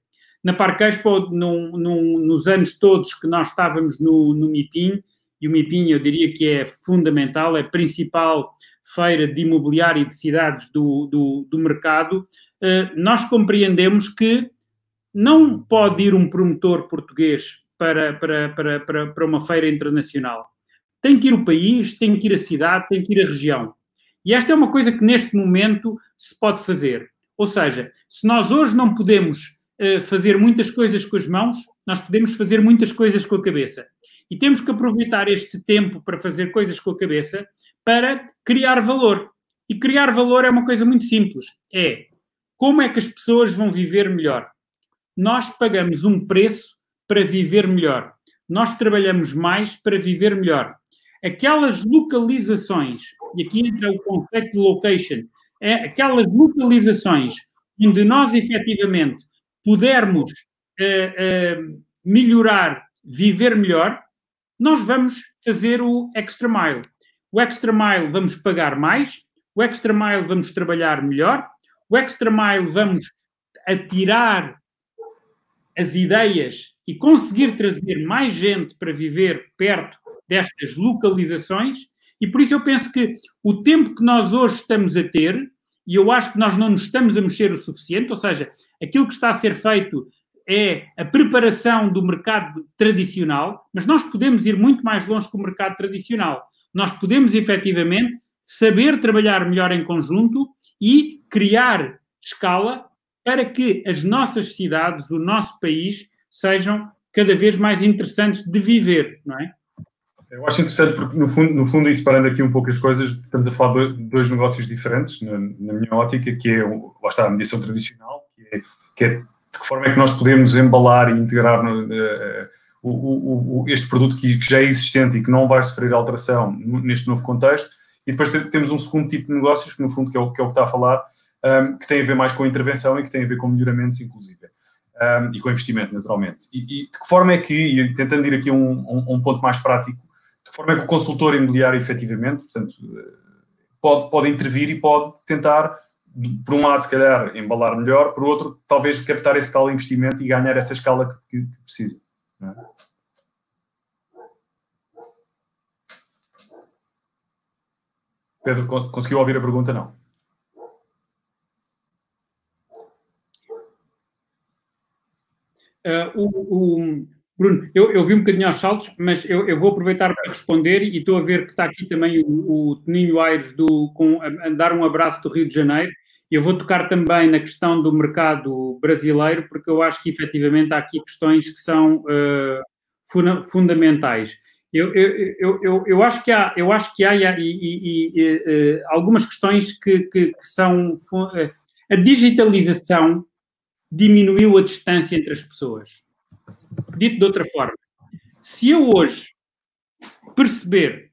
Na Parquespo, num, num, nos anos todos que nós estávamos no, no MIPIM, e o MIPIM eu diria que é fundamental, é a principal feira de imobiliário e de cidades do, do, do mercado, nós compreendemos que não pode ir um promotor português para, para, para, para, para uma feira internacional. Tem que ir o país, tem que ir a cidade, tem que ir a região. E esta é uma coisa que neste momento se pode fazer. Ou seja, se nós hoje não podemos uh, fazer muitas coisas com as mãos, nós podemos fazer muitas coisas com a cabeça. E temos que aproveitar este tempo para fazer coisas com a cabeça para criar valor. E criar valor é uma coisa muito simples. É como é que as pessoas vão viver melhor? Nós pagamos um preço para viver melhor. Nós trabalhamos mais para viver melhor. Aquelas localizações, e aqui entra o conceito de location, é aquelas localizações onde nós efetivamente pudermos uh, uh, melhorar, viver melhor, nós vamos fazer o extra mile. O extra mile vamos pagar mais, o extra mile vamos trabalhar melhor, o extra mile vamos atirar as ideias e conseguir trazer mais gente para viver perto destas localizações. E por isso eu penso que o tempo que nós hoje estamos a ter, e eu acho que nós não nos estamos a mexer o suficiente, ou seja, aquilo que está a ser feito é a preparação do mercado tradicional, mas nós podemos ir muito mais longe que o mercado tradicional. Nós podemos efetivamente saber trabalhar melhor em conjunto e criar escala para que as nossas cidades, o nosso país, sejam cada vez mais interessantes de viver, não é? Eu acho interessante porque, no fundo, no fundo, e separando aqui um pouco as coisas, estamos a falar de dois negócios diferentes, na, na minha ótica, que é, lá está, a mediação tradicional, que é, que é, de que forma é que nós podemos embalar e integrar no, uh, o, o, este produto que, que, já é existente e que não vai sofrer alteração neste novo contexto. E depois temos um segundo tipo de negócios, que no fundo que é o que, é o que está a falar, um, que tem a ver mais com intervenção e que tem a ver com melhoramentos, inclusive. Um, e com investimento, naturalmente. E, e, de que forma é que, e tentando ir aqui a um, um, um, ponto mais prático, de que forma é que o consultor imobiliário efetivamente, portanto, pode, pode intervir e pode tentar, por um lado, se calhar, embalar melhor, por outro, talvez captar esse tal investimento e ganhar essa escala que, que precisa. É? Pedro, conseguiu ouvir a pergunta? Não. Uh, o, o, Bruno, eu, eu, vi um bocadinho aos saltos, mas eu, eu, vou aproveitar para responder e estou a ver que está aqui também o, o Toninho Aires do, com, a, a, dar um abraço do Rio de Janeiro. Eu vou tocar também na questão do mercado brasileiro, porque eu acho que efetivamente há aqui questões que são uh, funa, fundamentais. Eu, eu, eu, eu, acho que há, eu acho que há e, e, e, uh, algumas questões que, que, que são. A digitalização diminuiu a distância entre as pessoas. Dito de outra forma, se eu hoje perceber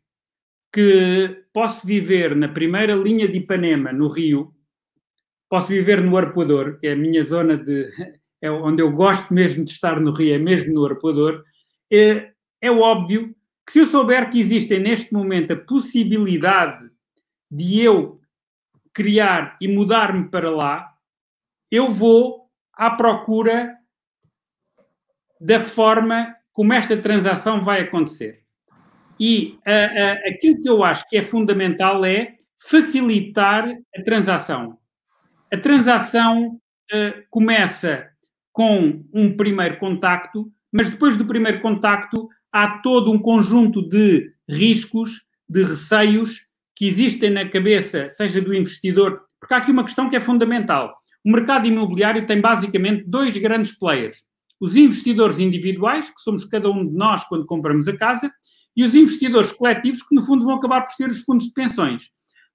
que posso viver na primeira linha de Ipanema, no Rio, posso viver no Arpoador, que é a minha zona de. é onde eu gosto mesmo de estar no Rio, é mesmo no Arpoador, é, é óbvio que se eu souber que existem neste momento a possibilidade de eu criar e mudar-me para lá, eu vou à procura da forma como esta transação vai acontecer. E uh, uh, aquilo que eu acho que é fundamental é facilitar a transação. A transação uh, começa com um primeiro contacto, mas depois do primeiro contacto há todo um conjunto de riscos, de receios que existem na cabeça, seja do investidor, porque há aqui uma questão que é fundamental. O mercado imobiliário tem basicamente dois grandes players. Os investidores individuais, que somos cada um de nós quando compramos a casa, e os investidores coletivos, que no fundo vão acabar por ser os fundos de pensões.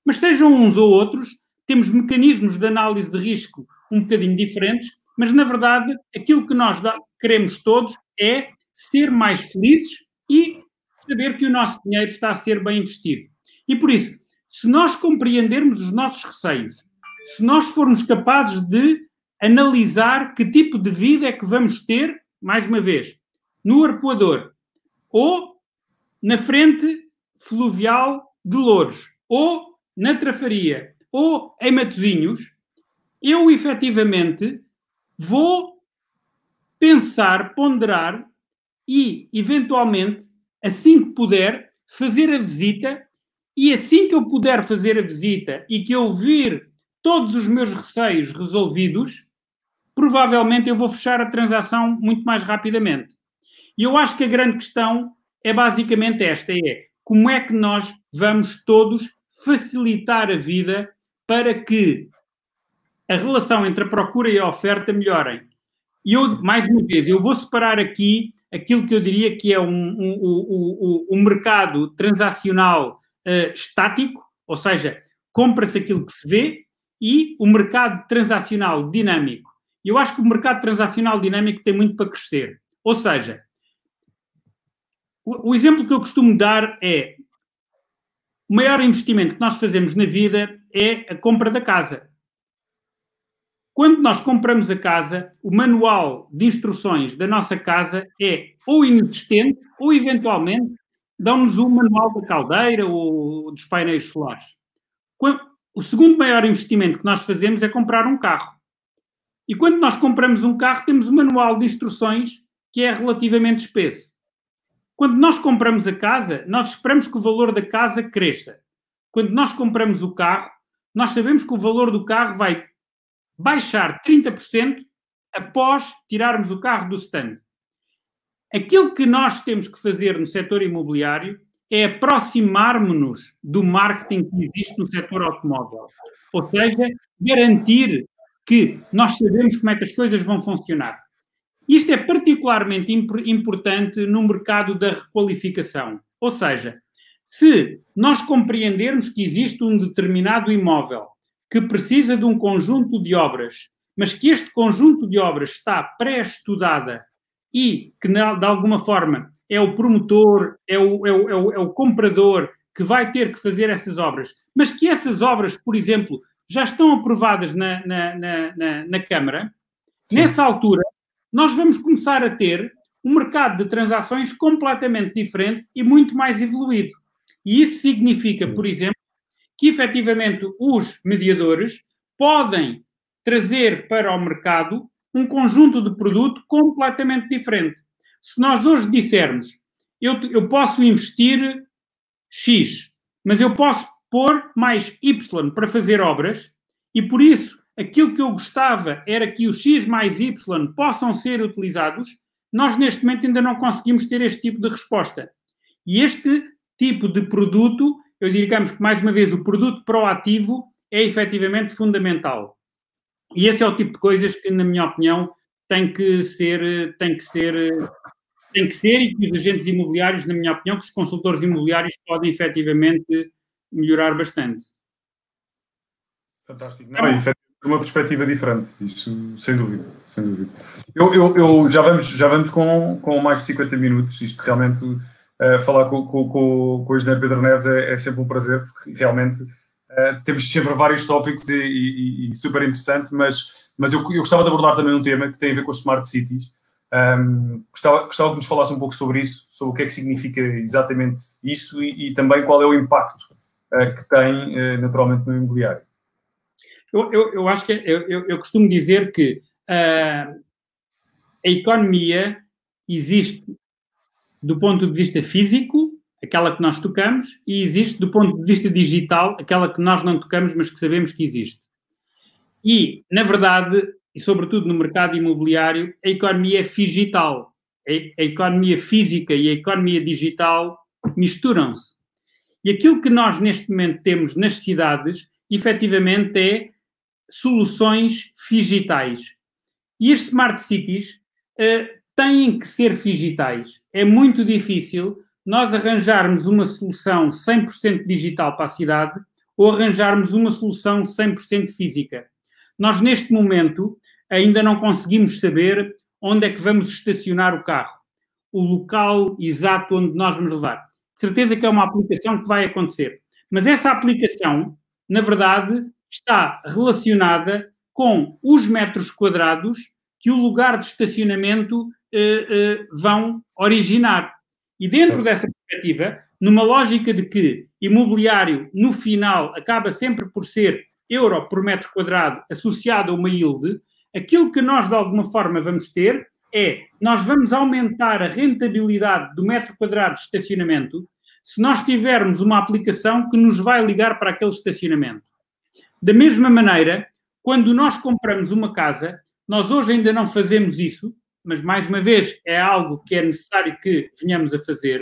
Mas sejam uns ou outros, temos mecanismos de análise de risco um bocadinho diferentes, mas na verdade aquilo que nós queremos todos é ser mais felizes e saber que o nosso dinheiro está a ser bem investido. E por isso, se nós compreendermos os nossos receios, se nós formos capazes de analisar que tipo de vida é que vamos ter, mais uma vez, no arpoador, ou na frente fluvial de Louros, ou na Trafaria, ou em Matozinhos, eu efetivamente vou pensar, ponderar e, eventualmente, assim que puder, fazer a visita. E assim que eu puder fazer a visita e que eu vir todos os meus receios resolvidos, provavelmente eu vou fechar a transação muito mais rapidamente. E eu acho que a grande questão é basicamente esta: é como é que nós vamos todos facilitar a vida para que a relação entre a procura e a oferta melhorem. E eu, mais uma vez, eu vou separar aqui aquilo que eu diria que é um, um, um, um mercado transacional uh, estático, ou seja, compra-se aquilo que se vê, e o mercado transacional dinâmico. Eu acho que o mercado transacional dinâmico tem muito para crescer. Ou seja, o, o exemplo que eu costumo dar é o maior investimento que nós fazemos na vida é a compra da casa. Quando nós compramos a casa, o manual de instruções da nossa casa é ou inexistente ou, eventualmente, dão-nos o manual da caldeira ou dos painéis solares. Quando, o segundo maior investimento que nós fazemos é comprar um carro. E quando nós compramos um carro, temos um manual de instruções que é relativamente espesso. Quando nós compramos a casa, nós esperamos que o valor da casa cresça. Quando nós compramos o carro, nós sabemos que o valor do carro vai baixar 30% após tirarmos o carro do stand. Aquilo que nós temos que fazer no setor imobiliário é aproximarmos-nos do marketing que existe no setor automóvel. Ou seja, garantir que nós sabemos como é que as coisas vão funcionar. Isto é particularmente imp importante no mercado da requalificação. Ou seja, se nós compreendermos que existe um determinado imóvel que precisa de um conjunto de obras, mas que este conjunto de obras está pré-estudada e que, de alguma forma, é o promotor, é o, é, o, é, o, é o comprador que vai ter que fazer essas obras, mas que essas obras, por exemplo, já estão aprovadas na, na, na, na, na Câmara, Sim. nessa altura, nós vamos começar a ter um mercado de transações completamente diferente e muito mais evoluído. E isso significa, por exemplo, que efetivamente os mediadores podem trazer para o mercado um conjunto de produto completamente diferente. Se nós hoje dissermos, eu, eu posso investir X, mas eu posso pôr mais Y para fazer obras, e por isso aquilo que eu gostava era que o X mais Y possam ser utilizados, nós neste momento ainda não conseguimos ter este tipo de resposta. E este tipo de produto, eu digamos que mais uma vez o produto proativo é efetivamente fundamental. E esse é o tipo de coisas que, na minha opinião, tem que ser, tem que ser, tem que ser e que os agentes imobiliários, na minha opinião, que os consultores imobiliários podem efetivamente melhorar bastante. Fantástico. Não, é uma perspectiva diferente, isso sem dúvida, sem dúvida. Eu, eu, eu, já vamos, já vamos com, com mais de 50 minutos, isto realmente, uh, falar com, com, com, com o engenheiro Pedro Neves é, é sempre um prazer, porque realmente uh, temos sempre vários tópicos e, e, e, super interessante, mas, mas eu, eu gostava de abordar também um tema que tem a ver com os smart cities. Um, gostava, gostava que nos falasse um pouco sobre isso, sobre o que é que significa exatamente isso e, e também qual é o impacto uh, que tem naturalmente no imobiliário. Eu, eu, eu acho que eu, eu, costumo dizer que uh, a economia existe do ponto de vista físico, aquela que nós tocamos, e existe do ponto de vista digital, aquela que nós não tocamos, mas que sabemos que existe. E, na verdade, e sobretudo no mercado imobiliário, a economia digital. A, a economia física e a economia digital misturam-se. E aquilo que nós neste momento temos nas cidades, efetivamente, é soluções digitais. E as smart cities uh, têm que ser digitais. É muito difícil nós arranjarmos uma solução 100% digital para a cidade ou arranjarmos uma solução 100% física. Nós, neste momento, ainda não conseguimos saber onde é que vamos estacionar o carro, o local exato onde nós vamos levar. De certeza que é uma aplicação que vai acontecer. Mas essa aplicação, na verdade, está relacionada com os metros quadrados que o lugar de estacionamento eh, eh, vão originar. E dentro Sim. dessa perspectiva, numa lógica de que imobiliário, no final, acaba sempre por ser euro por metro quadrado associado a uma yield, aquilo que nós, de alguma forma, vamos ter é, nós vamos aumentar a rentabilidade do metro quadrado de estacionamento se nós tivermos uma aplicação que nos vai ligar para aquele estacionamento. Da mesma maneira, quando nós compramos uma casa, nós hoje ainda não fazemos isso, mas mais uma vez é algo que é necessário que venhamos a fazer.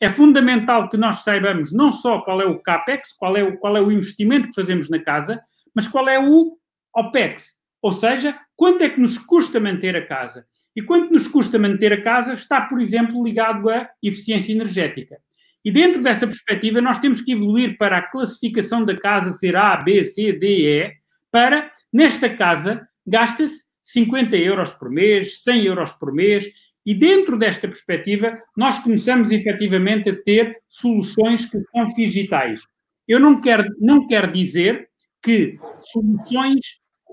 É fundamental que nós saibamos não só qual é o CAPEX, qual é o, qual é o investimento que fazemos na casa, mas qual é o OPEX, ou seja, quanto é que nos custa manter a casa. E quanto nos custa manter a casa está, por exemplo, ligado à eficiência energética. E dentro dessa perspectiva, nós temos que evoluir para a classificação da casa ser A, B, C, D, E, para, nesta casa, gasta-se 50 euros por mês, 100 euros por mês, e dentro desta perspectiva, nós começamos efetivamente a ter soluções que são digitais. Eu não quero, não quero dizer que soluções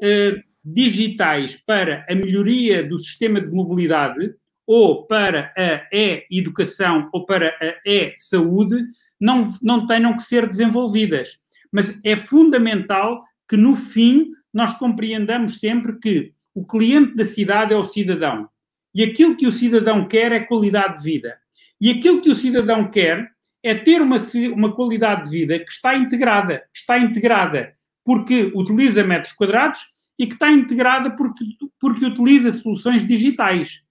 eh, digitais para a melhoria do sistema de mobilidade ou para a e-educação ou para a e-saúde não, não tenham que ser desenvolvidas. Mas é fundamental que, no fim, nós compreendamos sempre que o cliente da cidade é o cidadão. E aquilo que o cidadão quer é qualidade de vida. E aquilo que o cidadão quer é ter uma, uma qualidade de vida que está integrada. Que está integrada porque utiliza metros quadrados e que está integrada porque, porque utiliza soluções digitais.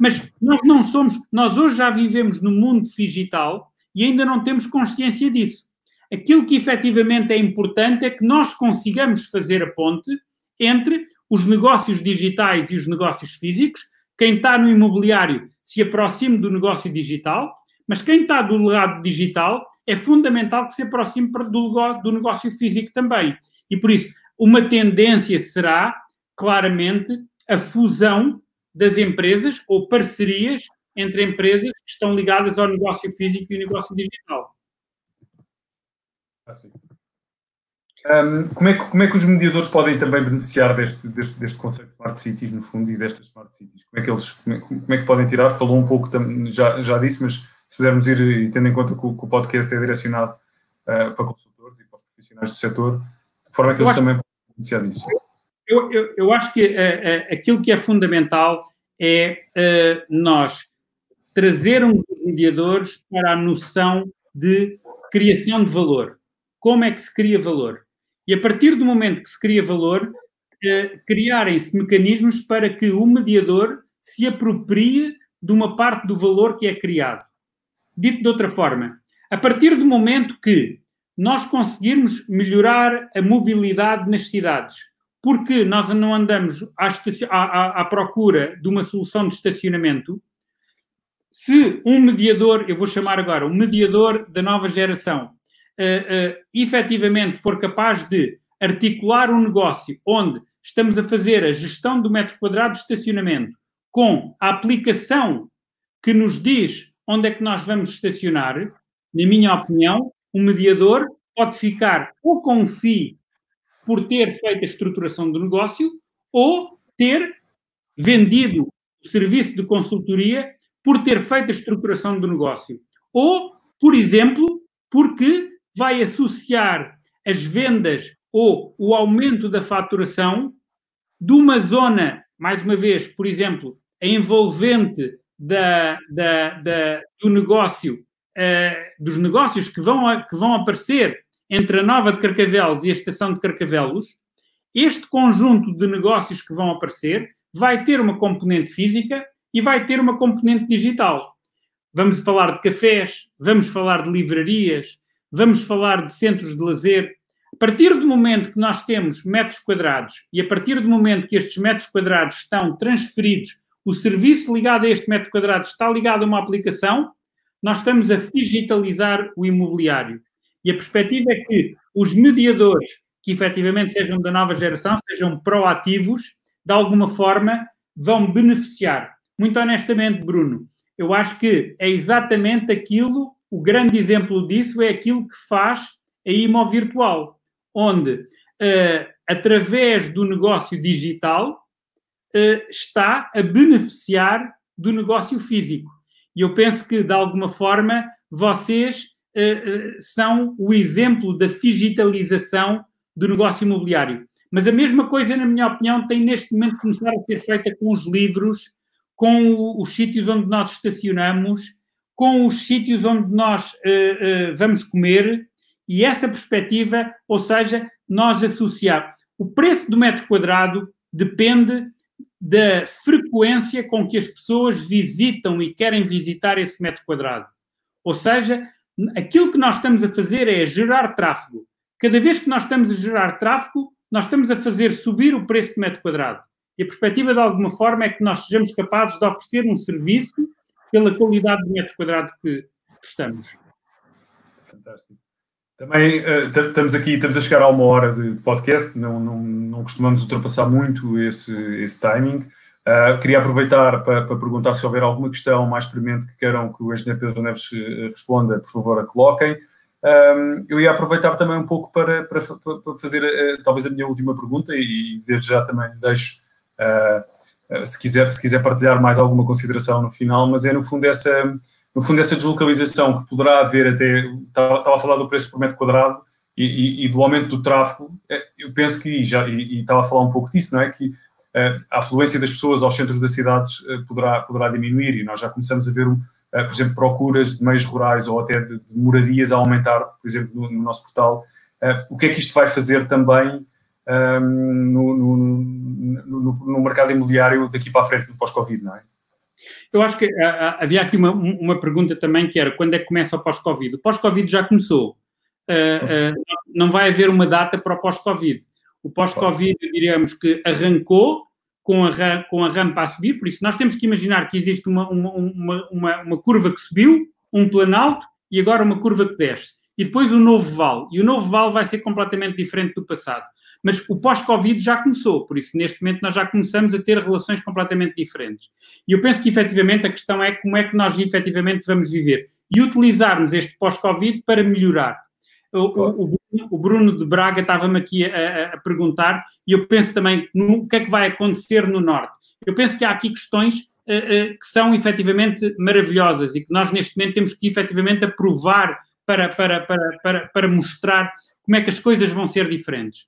Mas nós não somos, nós hoje já vivemos no mundo digital e ainda não temos consciência disso. Aquilo que efetivamente é importante é que nós consigamos fazer a ponte entre os negócios digitais e os negócios físicos. Quem está no imobiliário se aproxime do negócio digital, Mas quem está do lado digital é fundamental que se aproxime do, negócio físico também. E por isso, uma tendência será, claramente, a fusão das empresas ou parcerias entre empresas que estão ligadas ao negócio físico e ao negócio digital. Um, como, é que, como é que os mediadores podem também beneficiar deste, deste, deste conceito de Smart Cities, no fundo, e destas Smart Cities? Como é que eles como é, como é que podem tirar? Falou um pouco, já, já disse, mas se pudermos ir, e tendo em conta que o, que o podcast é direcionado uh, para consultores e para os profissionais do setor, de forma que eles também podem beneficiar disso. Eu, eu, eu acho que uh, uh, aquilo que é fundamental é nós trazermos os mediadores para a noção de criação de valor. Como é que se cria valor? E a partir do momento que se cria valor, eh, criarem-se mecanismos para que o mediador se aproprie de uma parte do valor que é criado. Dito de outra forma, a partir do momento que nós conseguirmos melhorar a mobilidade nas cidades, porque nós não andamos à, à, à, procura de uma solução de estacionamento, se um mediador, eu vou chamar agora, um mediador da nova geração, uh, efetivamente for capaz de articular um negócio onde estamos a fazer a gestão do metro quadrado de estacionamento com a aplicação que nos diz onde é que nós vamos estacionar, na minha opinião, o mediador pode ficar ou com um FII por ter feito a estruturação do negócio ou ter vendido o serviço de consultoria por ter feito a estruturação do negócio. Ou, por exemplo, porque vai associar as vendas ou o aumento da faturação de uma zona, mais uma vez, por exemplo, envolvente da, da, da, do negócio, uh, dos negócios que vão, a, que vão aparecer entre a Nova de Carcavelos e a Estação de Carcavelos, este conjunto de negócios que vão aparecer vai ter uma componente física e vai ter uma componente digital. Vamos falar de cafés, vamos falar de livrarias, vamos falar de centros de lazer. A partir do momento que nós temos metros quadrados e a partir do momento que estes metros quadrados estão transferidos, o serviço ligado a este metro quadrado está ligado a uma aplicação, nós estamos a digitalizar o imobiliário. E a perspectiva é que os mediadores, que efetivamente sejam da nova geração, sejam proativos, de alguma forma vão beneficiar. Muito honestamente, Bruno, eu acho que é exatamente aquilo o grande exemplo disso é aquilo que faz a IMO Virtual, onde, uh, através do negócio digital, uh, está a beneficiar do negócio físico. E eu penso que, de alguma forma, vocês uh, são o exemplo da digitalização do negócio imobiliário. Mas a mesma coisa, na minha opinião, tem neste momento começar a ser feita com os livros, com os sítios onde nós estacionamos, com os sítios onde nós uh, uh, vamos comer e essa perspectiva, ou seja, nós associar. O preço do metro quadrado depende da frequência com que as pessoas visitam e querem visitar esse metro quadrado. Ou seja, aquilo que nós estamos a fazer é gerar tráfego. Cada vez que nós estamos a gerar tráfego, nós estamos a fazer subir o preço do metro quadrado. E a perspectiva, de alguma forma, é que nós sejamos capazes de oferecer um serviço pela qualidade de metros quadrados que estamos. Fantástico. Também uh, estamos aqui, estamos a chegar a uma hora de, podcast, não, não, não costumamos ultrapassar muito esse, esse timing. Uh, queria aproveitar para, perguntar se houver alguma questão mais premente que queiram que o engenheiro Pedro Neves eh, responda, por favor, a coloquem. Um, eu ia aproveitar também um pouco para, para, para fazer uh, talvez a minha última pergunta e desde já também deixo uh, se quiser, se quiser partilhar mais alguma consideração no final, mas é no fundo essa, no fundo essa deslocalização que poderá haver até, estava a falar do preço por metro quadrado e, e, e do aumento do tráfego, eh, eu penso que, já, e, e, estava a falar um pouco disso, não é, que uh, a afluência das pessoas aos centros das cidades poderá, poderá diminuir e nós já começamos a ver, por exemplo, procuras de meios rurais ou até de, de moradias a aumentar, por exemplo, no, no nosso portal. o que é que isto vai fazer também no, no, no, mercado imobiliário daqui para a frente, pós-Covid, não é? Eu acho que havia aqui uma, uma pergunta também que era quando é que começa o pós-Covid? O pós-Covid já começou. Uh, não vai haver uma data para o pós-Covid. O pós-Covid, diríamos que arrancou com a, com a rampa a subir, por isso nós temos que imaginar que existe uma, uma, uma, uma, curva que subiu, um planalto e agora uma curva que desce. E depois o novo vale. E o novo vale vai ser completamente diferente do passado. Mas o pós-Covid já começou, por isso, neste momento, nós já começamos a ter relações completamente diferentes. E eu penso que, efetivamente, a questão é como é que nós, efetivamente, vamos viver e utilizarmos este pós-Covid para melhorar. O, o, o, Bruno de Braga estava-me aqui a, a, perguntar, e eu penso também no que é que vai acontecer no Norte. Eu penso que há aqui questões uh, uh, que são efetivamente maravilhosas e que nós, neste momento, temos que efetivamente aprovar para, para, para, para, para mostrar como é que as coisas vão ser diferentes.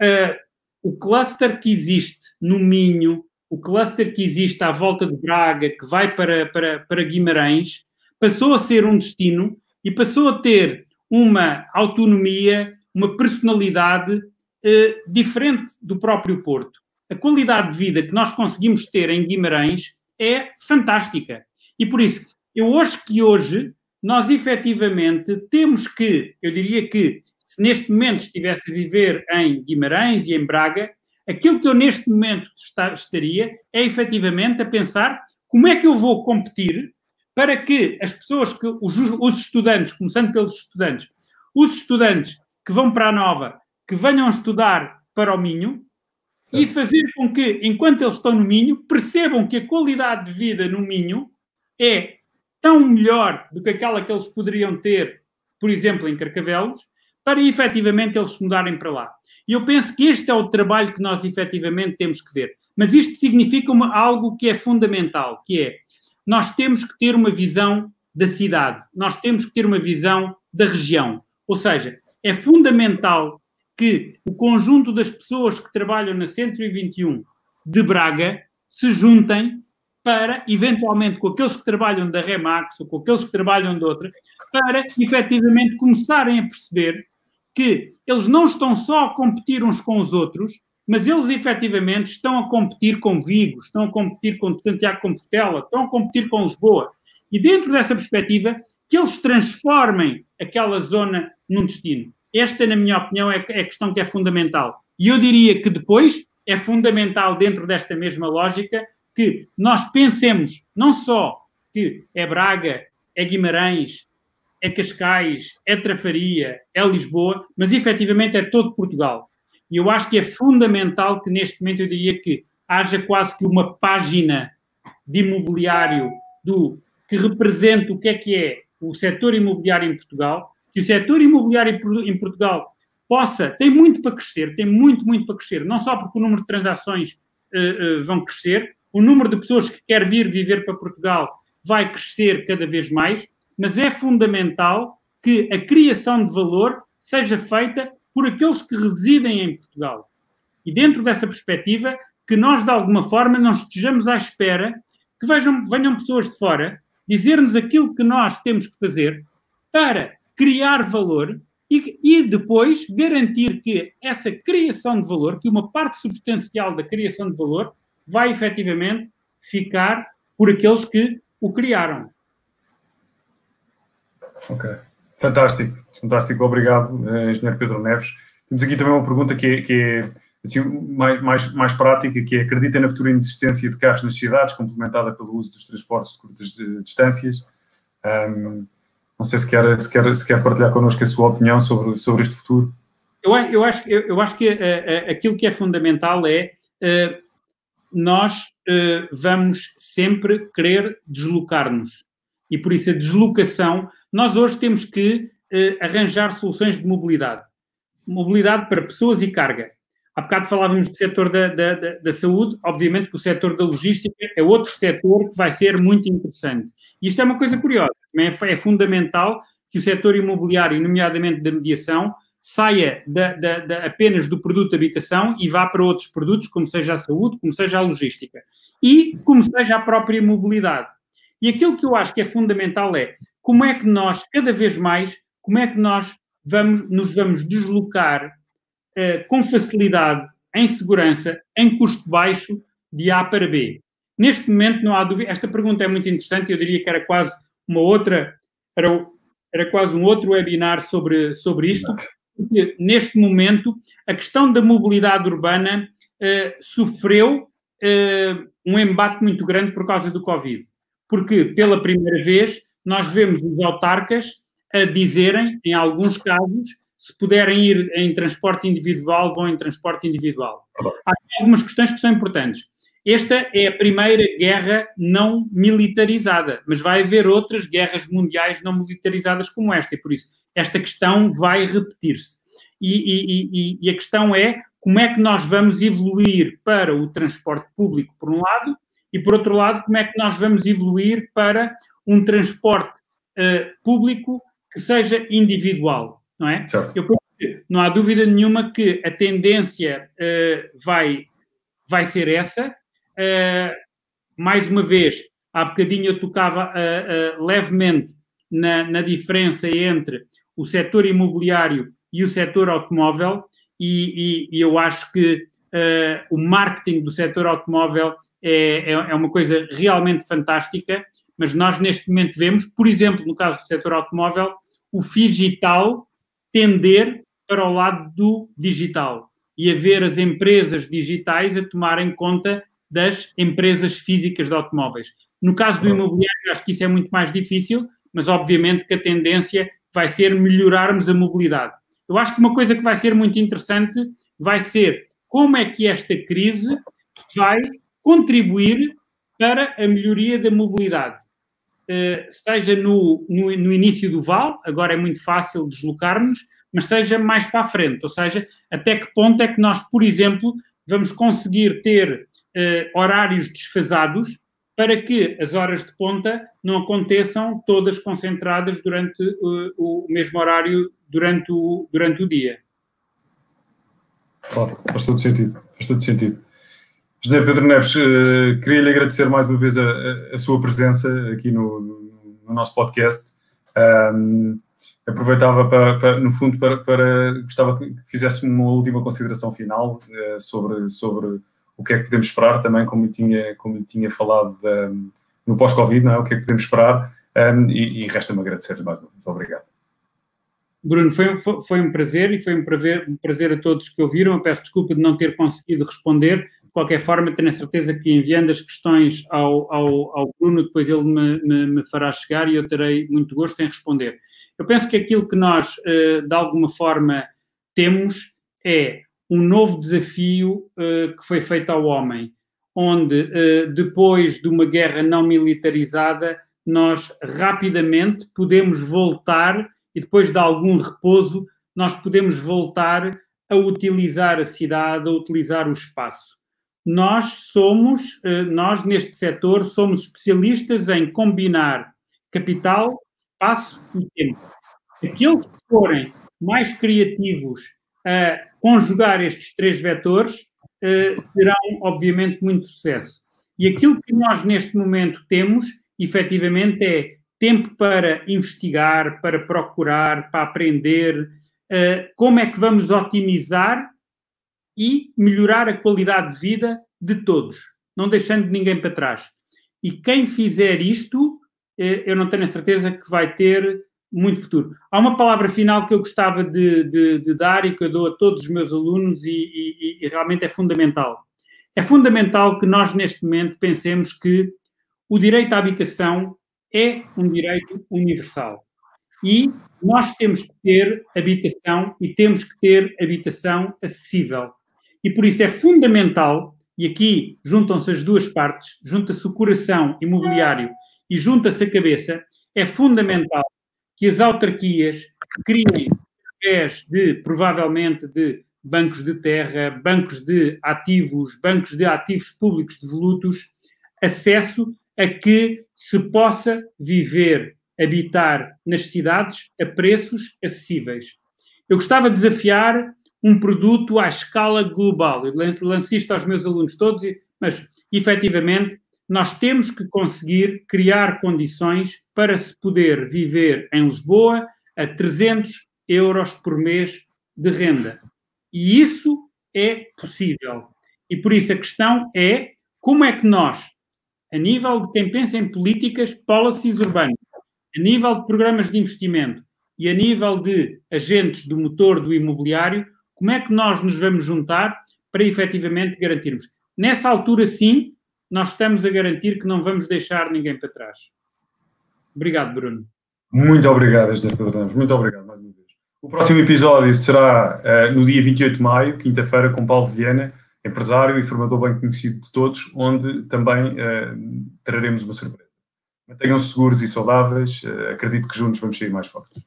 Uh, o cluster que existe no Minho, o cluster que existe à volta de Braga, que vai para, para, para Guimarães, passou a ser um destino e passou a ter uma autonomia, uma personalidade uh, diferente do próprio Porto. A qualidade de vida que nós conseguimos ter em Guimarães é fantástica. E por isso, eu acho que hoje nós efetivamente temos que, eu diria que, se neste momento estivesse a viver em Guimarães e em Braga, aquilo que eu neste momento está, estaria é efetivamente a pensar como é que eu vou competir para que as pessoas, que os, os estudantes, começando pelos estudantes, os estudantes que vão para a Nova, que venham estudar para o Minho, Sim. e fazer com que, enquanto eles estão no Minho, percebam que a qualidade de vida no Minho é tão melhor do que aquela que eles poderiam ter, por exemplo, em Carcavelos, para efetivamente eles mudarem para lá. E eu penso que este é o trabalho que nós efetivamente temos que ver. Mas isto significa uma, algo que é fundamental, que é nós temos que ter uma visão da cidade, nós temos que ter uma visão da região. Ou seja, é fundamental que o conjunto das pessoas que trabalham na 121 de Braga se juntem para, eventualmente, com aqueles que trabalham da Remax ou com aqueles que trabalham de outra, para efetivamente começarem a perceber que eles não estão só a competir uns com os outros, mas eles efetivamente estão a competir com Vigo, estão a competir com Santiago Compostela, estão a competir com Lisboa. E dentro dessa perspectiva, que eles transformem aquela zona num destino. Esta, na minha opinião, é, é a questão que é fundamental. E eu diria que depois é fundamental, dentro desta mesma lógica, que nós pensemos não só que é Braga, é Guimarães, é Cascais, é Trafaria, é Lisboa, mas efetivamente é todo Portugal. E eu acho que é fundamental que neste momento eu diria que haja quase que uma página de imobiliário do que represente o que é que é o setor imobiliário em Portugal, que o setor imobiliário em Portugal possa, tem muito para crescer, tem muito, muito para crescer, não só porque o número de transações uh, uh, vão crescer, o número de pessoas que quer vir viver para Portugal vai crescer cada vez mais, mas é fundamental que a criação de valor seja feita por aqueles que residem em Portugal. E dentro dessa perspectiva, que nós de alguma forma não estejamos à espera que vejam, venham pessoas de fora dizer-nos aquilo que nós temos que fazer para criar valor e, e, depois garantir que essa criação de valor, que uma parte substancial da criação de valor, vai efetivamente ficar por aqueles que o criaram. Ok, fantástico, fantástico, obrigado, eh, Engenheiro Pedro Neves. Temos aqui também uma pergunta que é, que é assim, mais, mais, mais prática, que é, acredita na futura inexistência de carros nas cidades, complementada pelo uso dos transportes de curtas uh, distâncias? Um, não sei se quer, se, quer, se quer partilhar connosco a sua opinião sobre, sobre este futuro. Eu, eu, acho, eu, eu acho que uh, aquilo que é fundamental é nós uh, vamos sempre querer deslocar-nos. E por isso a deslocação, nós hoje temos que uh, arranjar soluções de mobilidade. Mobilidade para pessoas e carga. Há bocado falávamos do setor da, da, da, saúde, obviamente que o setor da logística é outro setor que vai ser muito interessante. E isto é uma coisa curiosa, é, é fundamental que o setor imobiliário, nomeadamente da mediação, saia da, da, da, apenas do produto habitação e vá para outros produtos, como seja a saúde, como seja a logística e como seja a própria mobilidade. E aquilo que eu acho que é fundamental é como é que nós, cada vez mais, como é que nós vamos, nos vamos deslocar uh, com facilidade, em segurança, em custo baixo, de A para B. Neste momento não há dúvida, esta pergunta é muito interessante, eu diria que era quase uma outra, era, era quase um outro webinar sobre, sobre isto, porque neste momento a questão da mobilidade urbana uh, sofreu uh, um embate muito grande por causa do Covid. Porque, pela primeira vez, nós vemos os autarcas a dizerem, em alguns casos, se puderem ir em transporte individual, vão em transporte individual. Há algumas questões que são importantes. Esta é a primeira guerra não militarizada, mas vai haver outras guerras mundiais não militarizadas como esta, e por isso esta questão vai repetir-se. E, e, e, e, a questão é como é que nós vamos evoluir para o transporte público, por um lado, e por outro lado, como é que nós vamos evoluir para um transporte uh, público que seja individual não é? Certo. Eu não há dúvida nenhuma que a tendência uh, vai, vai ser essa. Uh, mais uma vez, há bocadinho eu tocava uh, levemente na, na, diferença entre o setor imobiliário e o setor automóvel, e, e, e eu acho que o marketing do setor automóvel é, é, é uma coisa realmente fantástica, mas nós neste momento vemos, por exemplo, no caso do setor automóvel, o digital tender para o lado do digital e haver as empresas digitais a tomarem conta das empresas físicas de automóveis. No caso do imobiliário, acho que isso é muito mais difícil, mas obviamente que a tendência vai ser melhorarmos a mobilidade. Eu acho que uma coisa que vai ser muito interessante vai ser como é que esta crise vai contribuir para a melhoria da mobilidade. Eh, seja no, no, no, início do vale, agora é muito fácil deslocarmos, mas seja mais para a frente, ou seja, até que ponto é que nós, por exemplo, vamos conseguir ter uh, horários desfasados para que as horas de ponta não aconteçam todas concentradas durante uh, o mesmo horário durante o, durante o dia. Claro, faz todo sentido, faz todo sentido. José Pedro Neves, uh, queria lhe agradecer mais uma vez a, a sua presença aqui no, no nosso podcast. Um, aproveitava para, para, no fundo para, para, gostava que fizesse uma última consideração final uh, sobre, sobre o que é que podemos esperar também, como lhe tinha, como lhe tinha falado no pós-Covid, é? o que é que podemos esperar um, e, e resta-me agradecer mais uma vez. Obrigado. Bruno, foi, foi, um prazer e foi um prazer, um prazer a todos que ouviram. Eu peço desculpa de não ter conseguido responder, qualquer forma, tenho a certeza que enviando as questões ao, ao, ao Bruno, depois ele me, me, me, fará chegar e eu terei muito gosto em responder. Eu penso que aquilo que nós, eh, de alguma forma, temos é um novo desafio eh, que foi feito ao homem, onde, eh, depois de uma guerra não militarizada, nós rapidamente podemos voltar e depois de algum repouso, nós podemos voltar a utilizar a cidade, a utilizar o espaço nós somos, eh, nós neste setor, somos especialistas em combinar capital, espaço e tempo. Aqueles que forem mais criativos a conjugar estes três vetores eh, terão, obviamente, muito sucesso. E aquilo que nós neste momento temos, efetivamente, é tempo para investigar, para procurar, para aprender, eh, como é que vamos otimizar e melhorar a qualidade de vida de todos, não deixando ninguém para trás. E quem fizer isto, eh, eu não tenho a certeza que vai ter muito futuro. Há uma palavra final que eu gostava de, de, de dar e que eu dou a todos os meus alunos e, e, e realmente é fundamental. É fundamental que nós, neste momento, pensemos que o direito à habitação é um direito universal. E nós temos que ter habitação e temos que ter habitação acessível. E por isso é fundamental, e aqui juntam-se as duas partes, junta-se o coração imobiliário e junta-se a cabeça, é fundamental que as autarquias criem, através de, provavelmente, de bancos de terra, bancos de ativos, bancos de ativos públicos devolutos, acesso a que se possa viver, habitar nas cidades a preços acessíveis. Eu gostava de desafiar um produto à escala global. Eu lanço isto aos meus alunos todos, mas efetivamente nós temos que conseguir criar condições para se poder viver em Lisboa a 300 euros por mês de renda. E isso é possível. E por isso a questão é como é que nós, a nível de quem pensa em políticas, policies urbanas, a nível de programas de investimento e a nível de agentes do motor do imobiliário, como é que nós nos vamos juntar para efetivamente garantirmos? Nessa altura, sim, nós estamos a garantir que não vamos deixar ninguém para trás. Obrigado, Bruno. Muito obrigado, Esther Pedro. Muito obrigado mais uma vez. O próximo episódio será uh, no dia 28 de maio, quinta-feira, com Paulo Viana, empresário e formador bem conhecido de todos, onde também uh, traremos uma surpresa. Mantenham-se seguros e saudáveis. Uh, acredito que juntos vamos sair mais fortes.